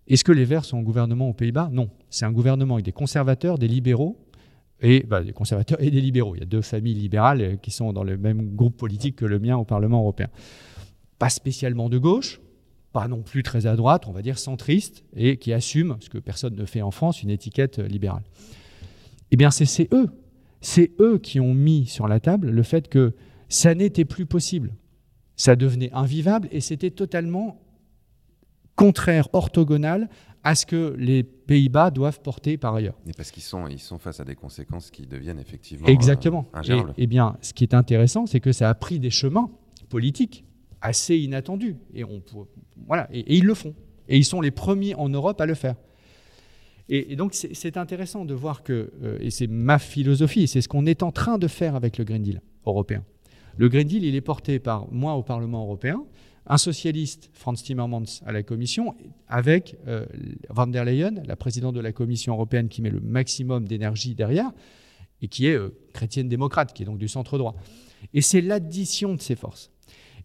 Est-ce que les Verts sont au gouvernement aux Pays-Bas? Non. C'est un gouvernement avec des conservateurs, des libéraux et bah, des conservateurs et des libéraux. Il y a deux familles libérales euh, qui sont dans le même groupe politique que le mien au Parlement européen. Pas spécialement de gauche, pas non plus très à droite, on va dire centriste, et qui assument, ce que personne ne fait en France, une étiquette euh, libérale. Eh bien, c'est eux, c'est eux qui ont mis sur la table le fait que ça n'était plus possible. Ça devenait invivable et c'était totalement contraire, orthogonal à ce que les Pays-Bas doivent porter par ailleurs. Et parce qu'ils sont, ils sont face à des conséquences qui deviennent effectivement Exactement. Euh, et, bien, ce qui est intéressant, c'est que ça a pris des chemins politiques assez inattendus. Et, on, voilà, et, ils le font. Et ils sont les premiers en Europe à le faire. Et, donc, c'est intéressant de voir que, euh, et c'est ma philosophie, c'est ce qu'on est en train de faire avec le Green Deal européen. Le Green Deal, il est porté par moi au Parlement européen, un socialiste, Franz Timmermans, à la Commission, avec euh, van der Leyen, la présidente de la Commission européenne, qui met le maximum d'énergie derrière, et qui est euh, chrétienne démocrate, qui est donc du centre droit. Et c'est l'addition de ces forces.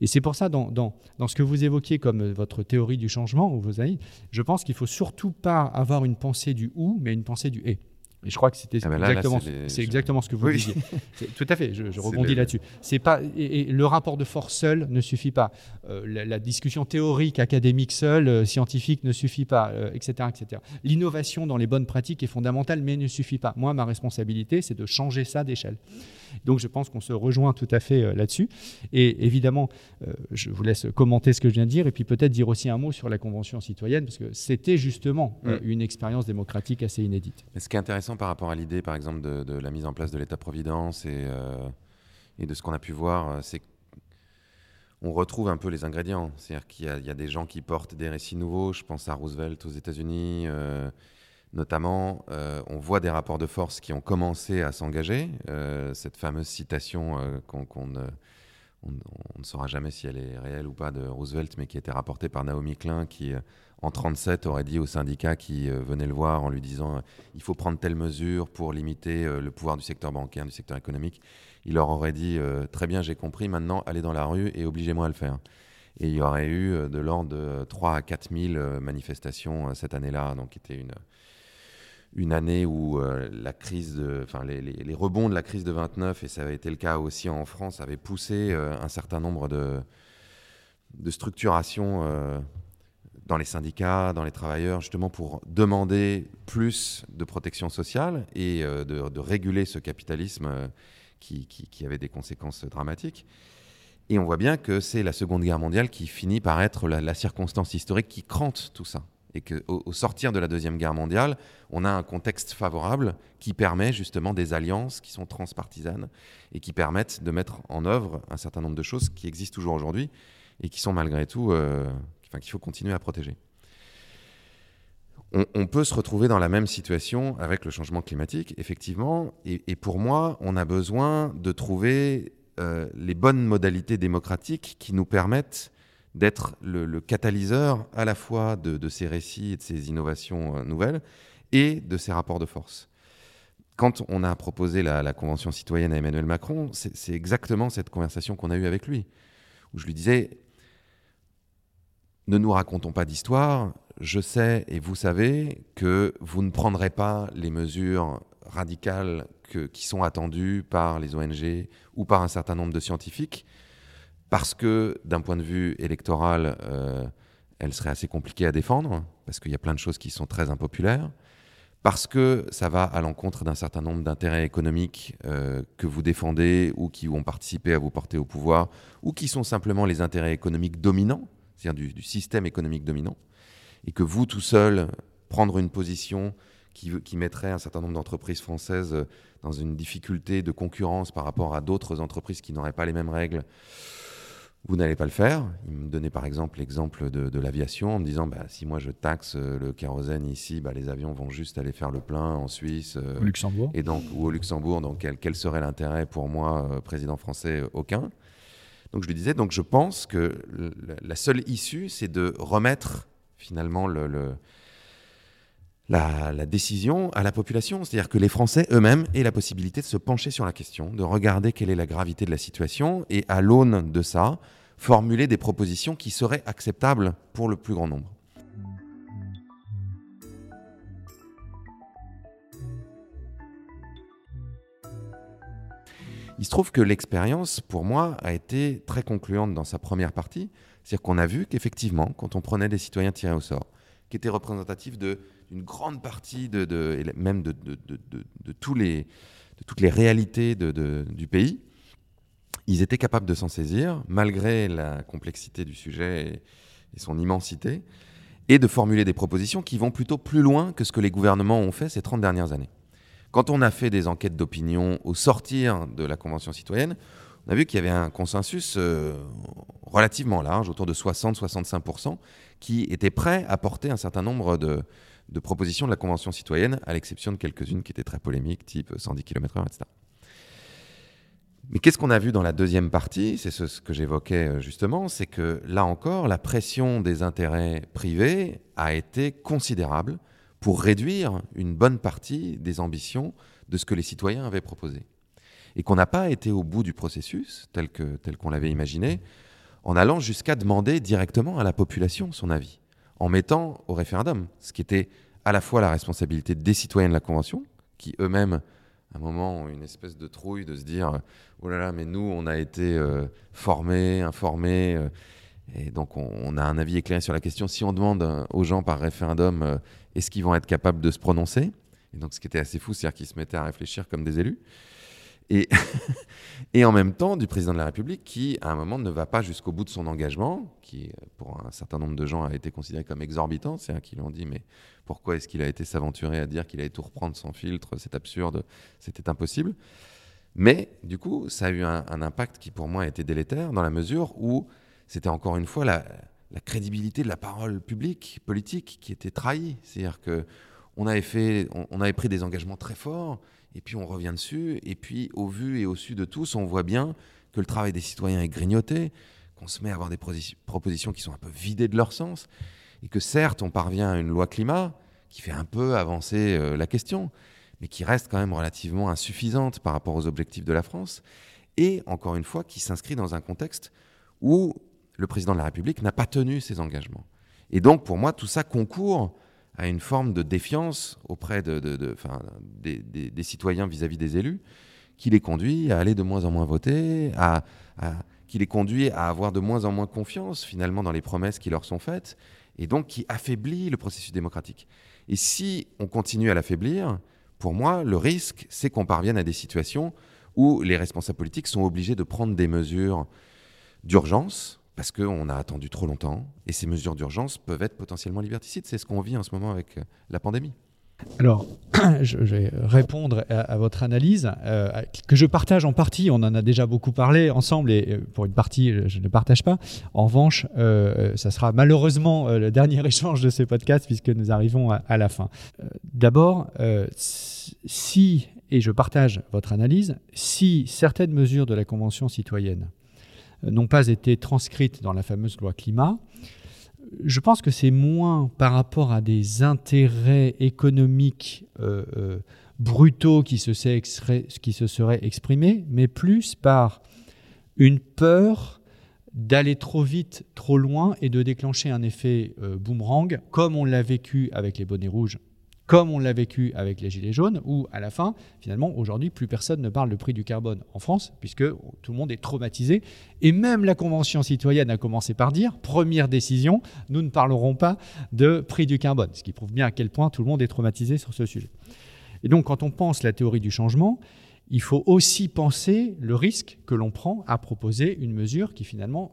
Et c'est pour ça, dans, dans, dans, ce que vous évoquiez comme euh, votre théorie du changement, ou vos amis, je pense qu'il ne faut surtout pas avoir une pensée du ou, mais une pensée du et. Et je crois que c'était ah ben exactement, c'est exactement ce que vous disiez. Tout à fait, je, rebondis là-dessus. C'est pas et, le rapport de force seul ne suffit pas. Euh, la, discussion théorique, académique seule, euh, scientifique ne suffit pas, etc., euh, etc. L'innovation dans les bonnes pratiques est fondamentale, mais ne suffit pas. Moi, ma responsabilité, c'est de changer ça d'échelle. Donc, je pense qu'on se rejoint tout à fait là-dessus. Et évidemment, je vous laisse commenter ce que je viens de dire, et puis peut-être dire aussi un mot sur la Convention citoyenne, parce que c'était justement mm. une expérience démocratique assez inédite. ce qui est intéressant par rapport à l'idée, par exemple, de, la mise en place de l'État-providence et, et, de ce qu'on a pu voir, c'est on retrouve un peu les ingrédients. C'est-à-dire qu'il y, a des gens qui portent des récits nouveaux. Je pense à Roosevelt aux États-Unis, euh, notamment. Euh, on voit des rapports de force qui ont commencé à s'engager. Euh, cette fameuse citation qu'on ne, ne saura jamais si elle est réelle ou pas de Roosevelt, mais qui été rapportée par Naomi Klein, qui en 37 aurait dit aux syndicats qui venaient le voir en lui disant il faut prendre telle mesure pour limiter le pouvoir du secteur bancaire, du secteur économique il leur aurait dit euh, Très bien, j'ai compris, maintenant allez dans la rue et obligez-moi à le faire. Et il y aurait eu euh, de l'ordre de 3 à 4 000 euh, manifestations cette année-là, donc était une, une année où enfin, les, rebonds de la crise de 29, et ça avait été le cas aussi en France, avaient poussé un certain nombre de, structurations dans les syndicats, dans les travailleurs, justement pour demander plus de protection sociale et de, réguler ce capitalisme qui, avait des conséquences dramatiques. Et on voit bien que c'est la Seconde Guerre mondiale qui finit par être la, circonstance historique qui crante tout ça. Et qu'au au sortir de la Deuxième Guerre mondiale, on a un contexte favorable qui permet justement des alliances qui sont transpartisanes et qui permettent de mettre en œuvre un certain nombre de choses qui existent toujours aujourd'hui et qui sont malgré tout, euh, qu'il faut continuer à protéger on, peut se retrouver dans la même situation avec le changement climatique, effectivement. Et, pour moi, on a besoin de trouver euh, les bonnes modalités démocratiques qui nous permettent d'être le, catalyseur à la fois de, ces récits et de ces innovations euh, nouvelles et de ces rapports de force. Quand on a proposé la, la Convention citoyenne à Emmanuel Macron, c'est exactement cette conversation qu'on a eue avec lui, où je lui disais, ne nous racontons pas d'histoire, je sais et vous savez que vous ne prendrez pas les mesures radicales qui sont attendues par les ONG ou par un certain nombre de scientifiques, parce que d'un point de vue électoral, euh, elles seraient assez compliquées à défendre, parce qu'il y a plein de choses qui sont très impopulaires, parce que ça va à l'encontre d'un certain nombre d'intérêts économiques euh, que vous défendez ou qui ont participé à vous porter au pouvoir, ou qui sont simplement les intérêts économiques dominants, c'est-à-dire du système économique dominant et que vous tout seul, prendre une position qui, mettrait un certain nombre d'entreprises françaises dans une difficulté de concurrence par rapport à d'autres entreprises qui n'auraient pas les mêmes règles, vous n'allez pas le faire. Il me donnait par exemple l'exemple de, l'aviation en me disant bah, si moi je taxe euh, le kérosène ici, bah, les avions vont juste aller faire le plein en Suisse. Euh, au Luxembourg. Et donc, ou au Luxembourg. Donc quel, serait l'intérêt pour moi, président français Aucun. Donc je lui disais, donc je pense que la seule issue, c'est de remettre finalement le, la, décision à la population. C'est-à-dire que les Français eux-mêmes aient la possibilité de se pencher sur la question, de regarder quelle est la gravité de la situation et à l'aune de ça, formuler des propositions qui seraient acceptables pour le plus grand nombre. Il se trouve que l'expérience, pour moi, a été très concluante dans sa première partie, c'est-à-dire qu'on a vu qu'effectivement, quand on prenait des citoyens tirés au sort, qui étaient représentatifs d'une grande partie, de, même de, tous les, de toutes les réalités du pays, ils étaient capables de s'en saisir, malgré la complexité du sujet et, son immensité, et de formuler des propositions qui vont plutôt plus loin que ce que les gouvernements ont fait ces 30 dernières années. Quand on a fait des enquêtes d'opinion au sortir de la Convention citoyenne, on a vu qu'il y avait un consensus euh, relativement large, autour de 60-65%, qui était prêt à porter un certain nombre de, propositions de la Convention citoyenne, à l'exception de quelques-unes qui étaient très polémiques, type 110 km/h, etc. Mais qu'est-ce qu'on a vu dans la deuxième partie? C'est ce, que j'évoquais euh, justement, c'est que là encore, la pression des intérêts privés a été considérable pour réduire une bonne partie des ambitions de ce que les citoyens avaient proposé. Et qu'on n'a pas été au bout du processus tel qu'on tel qu'on l'avait imaginé, en allant jusqu'à demander directement à la population son avis, en mettant au référendum, ce qui était à la fois la responsabilité des citoyens de la Convention, qui eux-mêmes, à un moment, ont une espèce de trouille de se dire Oh là là, mais nous, on a été formés, informés. et donc, on, a un avis éclairé sur la question. Si on demande aux gens par référendum, est-ce qu'ils vont être capables de se prononcer? Et donc, ce qui était assez fou, c'est-à-dire qu'ils se mettaient à réfléchir comme des élus. Et, en même temps du président de la République qui, à un moment, ne va pas jusqu'au bout de son engagement, qui, pour un certain nombre de gens, a été considéré comme exorbitant. C'est-à-dire qu'ils ont dit, mais pourquoi est-ce qu'il a été s'aventurer à dire qu'il allait tout reprendre sans filtre? C'est absurde, c'était impossible. Mais du coup, ça a eu un, impact qui, pour moi, a été délétère, dans la mesure où c'était encore une fois la, la crédibilité de la parole publique, politique, qui était trahie. C'est-à-dire que on avait, fait, on avait pris des engagements très forts et puis on revient dessus, et puis au vu et au su de tous, on voit bien que le travail des citoyens est grignoté, qu'on se met à avoir des propositions qui sont un peu vidées de leur sens, et que certes, on parvient à une loi climat qui fait un peu avancer euh, la question, mais qui reste quand même relativement insuffisante par rapport aux objectifs de la France, et encore une fois, qui s'inscrit dans un contexte où le président de la République n'a pas tenu ses engagements. Et donc, pour moi, tout ça concourt à une forme de défiance auprès de, des, citoyens vis-à-vis des élus, qui les conduit à aller de moins en moins voter, à, qui les conduit à avoir de moins en moins confiance finalement dans les promesses qui leur sont faites, et donc qui affaiblit le processus démocratique. Et si on continue à l'affaiblir, pour moi, le risque, c'est qu'on parvienne à des situations où les responsables politiques sont obligés de prendre des mesures d'urgence, parce qu'on a attendu trop longtemps et ces mesures d'urgence peuvent être potentiellement liberticides. C'est ce qu'on vit en ce moment avec euh, la pandémie. Alors, je vais répondre à, votre analyse, euh, que je partage en partie. On en a déjà beaucoup parlé ensemble, et euh, pour une partie, je ne partage pas. En revanche, ça sera malheureusement le dernier échange de ce podcast, puisque nous arrivons à la fin. D'abord, si, et je partage votre analyse, si certaines mesures de la Convention citoyenne n'ont pas été transcrites dans la fameuse loi climat. Je pense que c'est moins par rapport à des intérêts économiques euh, euh, brutaux qui se, seraient exprimés, mais plus par une peur d'aller trop vite, trop loin et de déclencher un effet euh, boomerang, comme on l'a vécu avec les bonnets rouges comme on l'a vécu avec les Gilets jaunes, où à la fin, finalement, aujourd'hui, plus personne ne parle de prix du carbone en France, puisque tout le monde est traumatisé. Et même la Convention citoyenne a commencé par dire, première décision, nous ne parlerons pas de prix du carbone, ce qui prouve bien à quel point tout le monde est traumatisé sur ce sujet. Et donc, quand on pense la théorie du changement, il faut aussi penser le risque que l'on prend à proposer une mesure qui finalement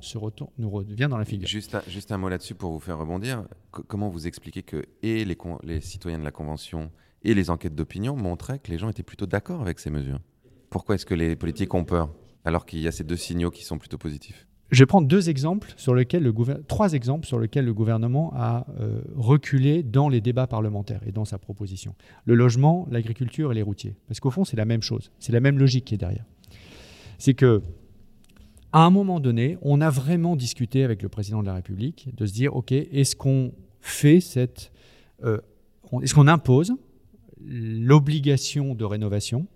nous revient dans la figure. Juste un, mot là-dessus pour vous faire rebondir. comment vous expliquez que les citoyens de la Convention et les enquêtes d'opinion montraient que les gens étaient plutôt d'accord avec ces mesures? Pourquoi est-ce que les politiques ont peur alors qu'il y a ces deux signaux qui sont plutôt positifs? Je vais prendre deux exemples sur lesquels le trois exemples sur lesquels le gouvernement a euh, reculé dans les débats parlementaires et dans sa proposition. Le logement, l'agriculture et les routiers. Parce qu'au fond, c'est la même chose. C'est la même logique qui est derrière. C'est que, à un moment donné, on a vraiment discuté avec le président de la République de se dire, OK, est-ce qu'on fait cette... Euh, est-ce qu'on impose l'obligation de rénovation?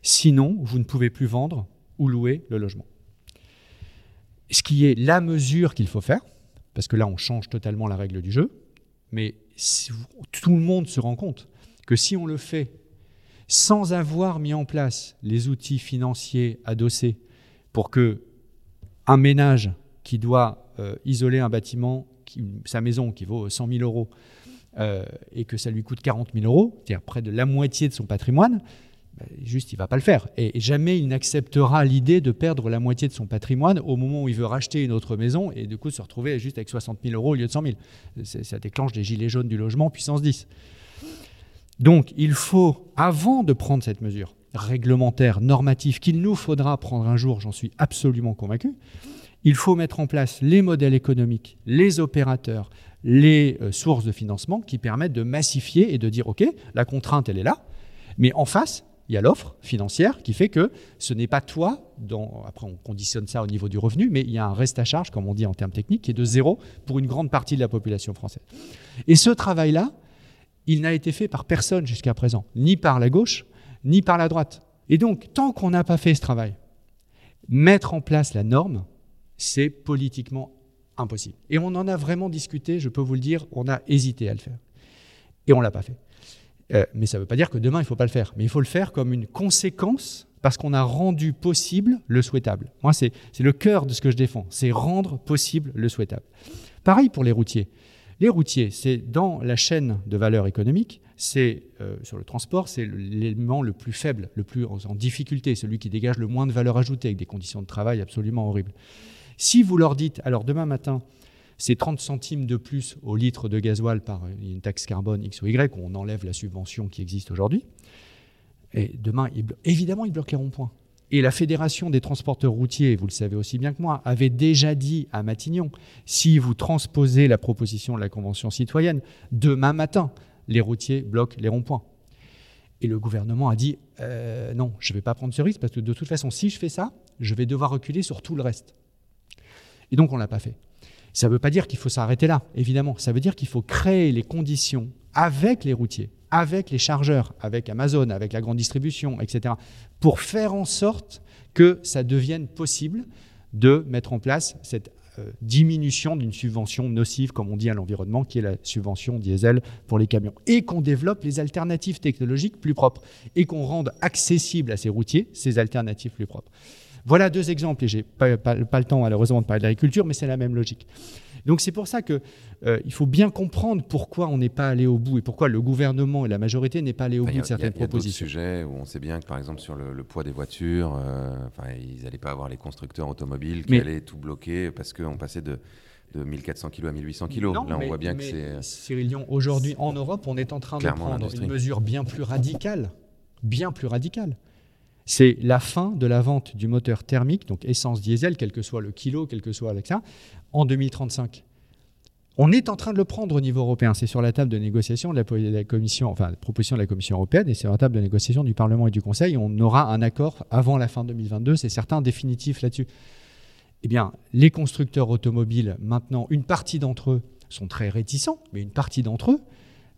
Sinon, vous ne pouvez plus vendre ou louer le logement ce qui est la mesure qu'il faut faire, parce que là, on change totalement la règle du jeu, mais tout le monde se rend compte que si on le fait sans avoir mis en place les outils financiers adossés pour que un ménage qui doit euh, isoler un bâtiment, sa maison qui vaut 100 000 euros, euh, et que ça lui coûte 40 000 euros, c'est-à-dire près de la moitié de son patrimoine, ben, juste il va pas le faire. Et jamais il n'acceptera l'idée de perdre la moitié de son patrimoine au moment où il veut racheter une autre maison et du coup se retrouver juste avec 60 000 euros au lieu de 100 000. Ça déclenche des gilets jaunes du logement puissance 10. Donc il faut, avant de prendre cette mesure réglementaire, normative, qu'il nous faudra prendre un jour, j'en suis absolument convaincu, il faut mettre en place les modèles économiques, les opérateurs, les euh, sources de financement qui permettent de massifier et de dire, OK, la contrainte, elle est là, mais en face, il y a l'offre financière qui fait que ce n'est pas toi, après on conditionne ça au niveau du revenu, mais il y a un reste à charge, comme on dit en termes techniques, qui est de zéro pour une grande partie de la population française. Et ce travail-là, il n'a été fait par personne jusqu'à présent, ni par la gauche, ni par la droite. Et donc, tant qu'on n'a pas fait ce travail, mettre en place la norme, c'est politiquement impossible. Et on en a vraiment discuté, je peux vous le dire, on a hésité à le faire. Et on ne l'a pas fait. Mais ça ne veut pas dire que demain, il ne faut pas le faire. Mais il faut le faire comme une conséquence parce qu'on a rendu possible le souhaitable. Moi, c'est le cœur de ce que je défends, c'est rendre possible le souhaitable. Pareil pour les routiers. Les routiers, c'est dans la chaîne de valeur économique, c'est euh, sur le transport, c'est l'élément le plus faible, le plus en difficulté, celui qui dégage le moins de valeur ajoutée, avec des conditions de travail absolument horribles. Si vous leur dites, alors demain matin, c'est 30 centimes de plus au litre de gasoil par une taxe carbone X ou Y, on enlève la subvention qui existe aujourd'hui, et demain, évidemment, ils bloqueront point. Et la Fédération des transporteurs routiers, vous le savez aussi bien que moi, avait déjà dit à Matignon, si vous transposez la proposition de la Convention citoyenne, demain matin, les routiers bloquent les ronds-points. Et le gouvernement a dit, euh, non, je ne vais pas prendre ce risque, parce que de toute façon, si je fais ça, je vais devoir reculer sur tout le reste. Et donc, on ne l'a pas fait. Ça ne veut pas dire qu'il faut s'arrêter là, évidemment. Ça veut dire qu'il faut créer les conditions avec les routiers, avec les chargeurs, avec Amazon, avec la grande distribution, etc., pour faire en sorte que ça devienne possible de mettre en place cette euh, diminution d'une subvention nocive, comme on dit à l'environnement, qui est la subvention diesel pour les camions, et qu'on développe les alternatives technologiques plus propres, et qu'on rende accessibles à ces routiers ces alternatives plus propres. Voilà deux exemples, et j'ai pas, pas, pas le temps malheureusement de parler de l'agriculture, mais c'est la même logique. Donc c'est pour ça qu'il euh, faut bien comprendre pourquoi on n'est pas allé au bout et pourquoi le gouvernement et la majorité n'est pas allé au bout de certaines propositions. Il y a d'autres sujets où on sait bien que par exemple sur le, poids des voitures, euh, ils n'allaient pas avoir les constructeurs automobiles qui allaient tout bloquer parce qu'on passait de de 1400 kg à 1800 kg. Là, on voit bien que c'est. Euh, Cyril Dion, aujourd'hui en Europe, on est en train de prendre une mesure bien plus radicale, bien plus radicale. C'est la fin de la vente du moteur thermique, donc essence diesel, quel que soit le kilo, quel que soit ça, en 2035. On est en train de le prendre au niveau européen. C'est sur la table de négociation de la, commission, enfin, la proposition de la Commission européenne et c'est sur la table de négociation du Parlement et du Conseil. On aura un accord avant la fin 2022, c'est certain, définitif là-dessus. Eh bien, les constructeurs automobiles, maintenant, une partie d'entre eux sont très réticents, mais une partie d'entre eux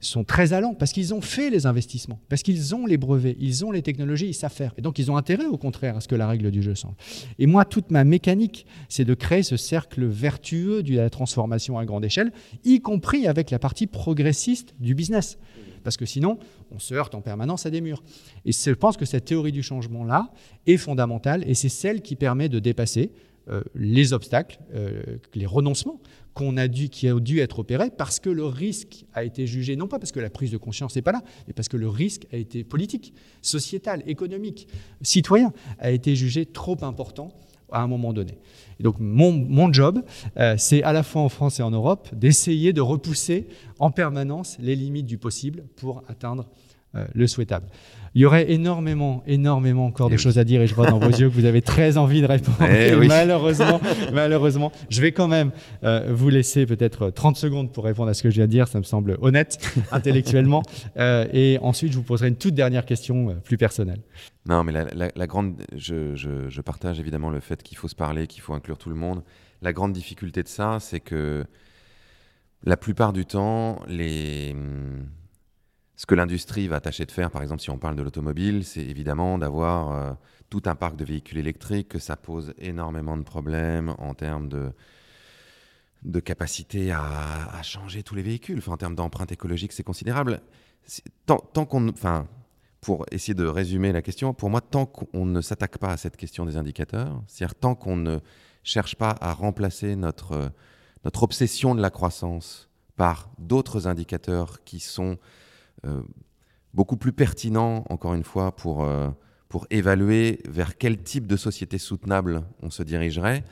sont très allants parce qu'ils ont fait les investissements, parce qu'ils ont les brevets, ils ont les technologies, ils savent faire. Et donc ils ont intérêt au contraire à ce que la règle du jeu change. Et moi, toute ma mécanique, c'est de créer ce cercle vertueux de la transformation à grande échelle, y compris avec la partie progressiste du business. Parce que sinon, on se heurte en permanence à des murs. Et je pense que cette théorie du changement-là est fondamentale et c'est celle qui permet de dépasser euh, les obstacles, euh, les renoncements qu'on a dû, qui a dû être opérés parce que le risque a été jugé, non pas parce que la prise de conscience n'est pas là, mais parce que le risque a été politique, sociétal, économique, citoyen, a été jugé trop important à un moment donné. Donc mon, mon job, euh, c'est à la fois en France et en Europe d'essayer de repousser en permanence les limites du possible pour atteindre le souhaitable. Il y aurait énormément, énormément encore de eh choses à dire et je vois dans vos yeux que vous avez très envie de répondre. Eh malheureusement, malheureusement, je vais quand même euh, vous laisser peut-être 30 secondes pour répondre à ce que je viens de dire. Ça me semble honnête intellectuellement. Euh, et ensuite, je vous poserai une toute dernière question euh, plus personnelle. Non, mais la, grande, je, je, partage évidemment le fait qu'il faut se parler, qu'il faut inclure tout le monde. La grande difficulté de ça, c'est que la plupart du temps, les ce que l'industrie va tâcher de faire, par exemple, si on parle de l'automobile, c'est évidemment d'avoir euh, tout un parc de véhicules électriques, que ça pose énormément de problèmes en termes de, de capacité à, changer tous les véhicules. En termes d'empreinte écologique, c'est considérable. Tant, qu'on. Enfin, pour essayer de résumer la question, pour moi, tant qu'on ne s'attaque pas à cette question des indicateurs, c'est-à-dire tant qu'on ne cherche pas à remplacer notre, notre obsession de la croissance par d'autres indicateurs qui sont euh, beaucoup plus pertinent, encore une fois, pour, euh, pour évaluer vers quel type de société soutenable on se dirigerait,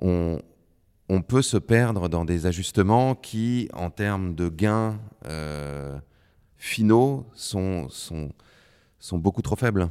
on, on peut se perdre dans des ajustements qui, en termes de gains euh, finaux, sont, sont, sont beaucoup trop faibles.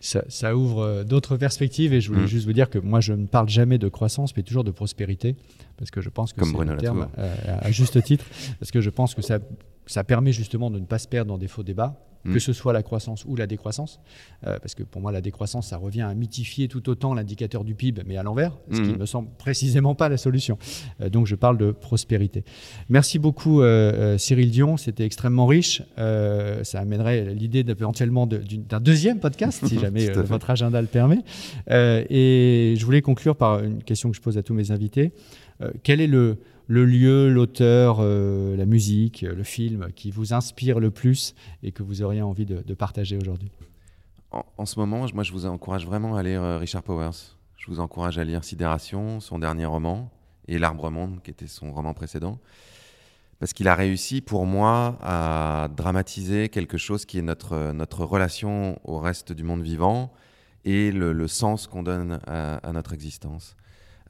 Ça, ouvre d'autres perspectives et je voulais mm. juste vous dire que moi je ne parle jamais de croissance mais toujours de prospérité parce que je pense que c'est un terme à juste titre parce que je pense que ça ça permet justement de ne pas se perdre dans des faux débats, mm. que ce soit la croissance ou la décroissance. Euh, parce que pour moi, la décroissance, ça revient à mythifier tout autant l'indicateur du PIB, mais à l'envers, ce qui ne mm. me semble précisément pas la solution. Euh, donc je parle de prospérité. Merci beaucoup, euh, Cyril Dion. C'était extrêmement riche. ça amènerait l'idée éventuellement d'un deuxième podcast, si jamais votre agenda le permet. et je voulais conclure par une question que je pose à tous mes invités. quel est le le lieu, l'auteur, euh, la musique, le film qui vous inspire le plus et que vous auriez envie de, partager aujourd'hui en, ce moment, moi, je vous encourage vraiment à lire euh, Richard Powers. Je vous encourage à lire Sidération, son dernier roman, et L'Arbre Monde, qui était son roman précédent. Parce qu'il a réussi, pour moi, à dramatiser quelque chose qui est notre, notre relation au reste du monde vivant et le, sens qu'on donne à, notre existence.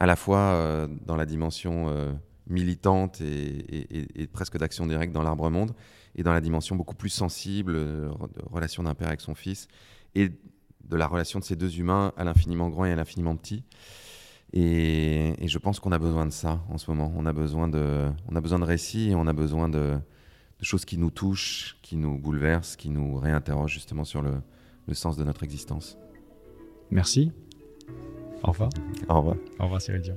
À la fois euh, dans la dimension militante et, presque d'action directe dans l'arbre monde, et dans la dimension beaucoup plus sensible euh, de relation d'un père avec son fils, et de la relation de ces deux humains à l'infiniment grand et à l'infiniment petit. Et, je pense qu'on a besoin de ça en ce moment. On a besoin de, on a besoin de récits et on a besoin de, choses qui nous touchent, qui nous bouleversent, qui nous réinterrogent justement sur le, le sens de notre existence. Merci. Au revoir. Au revoir. Au revoir Cyril Dion.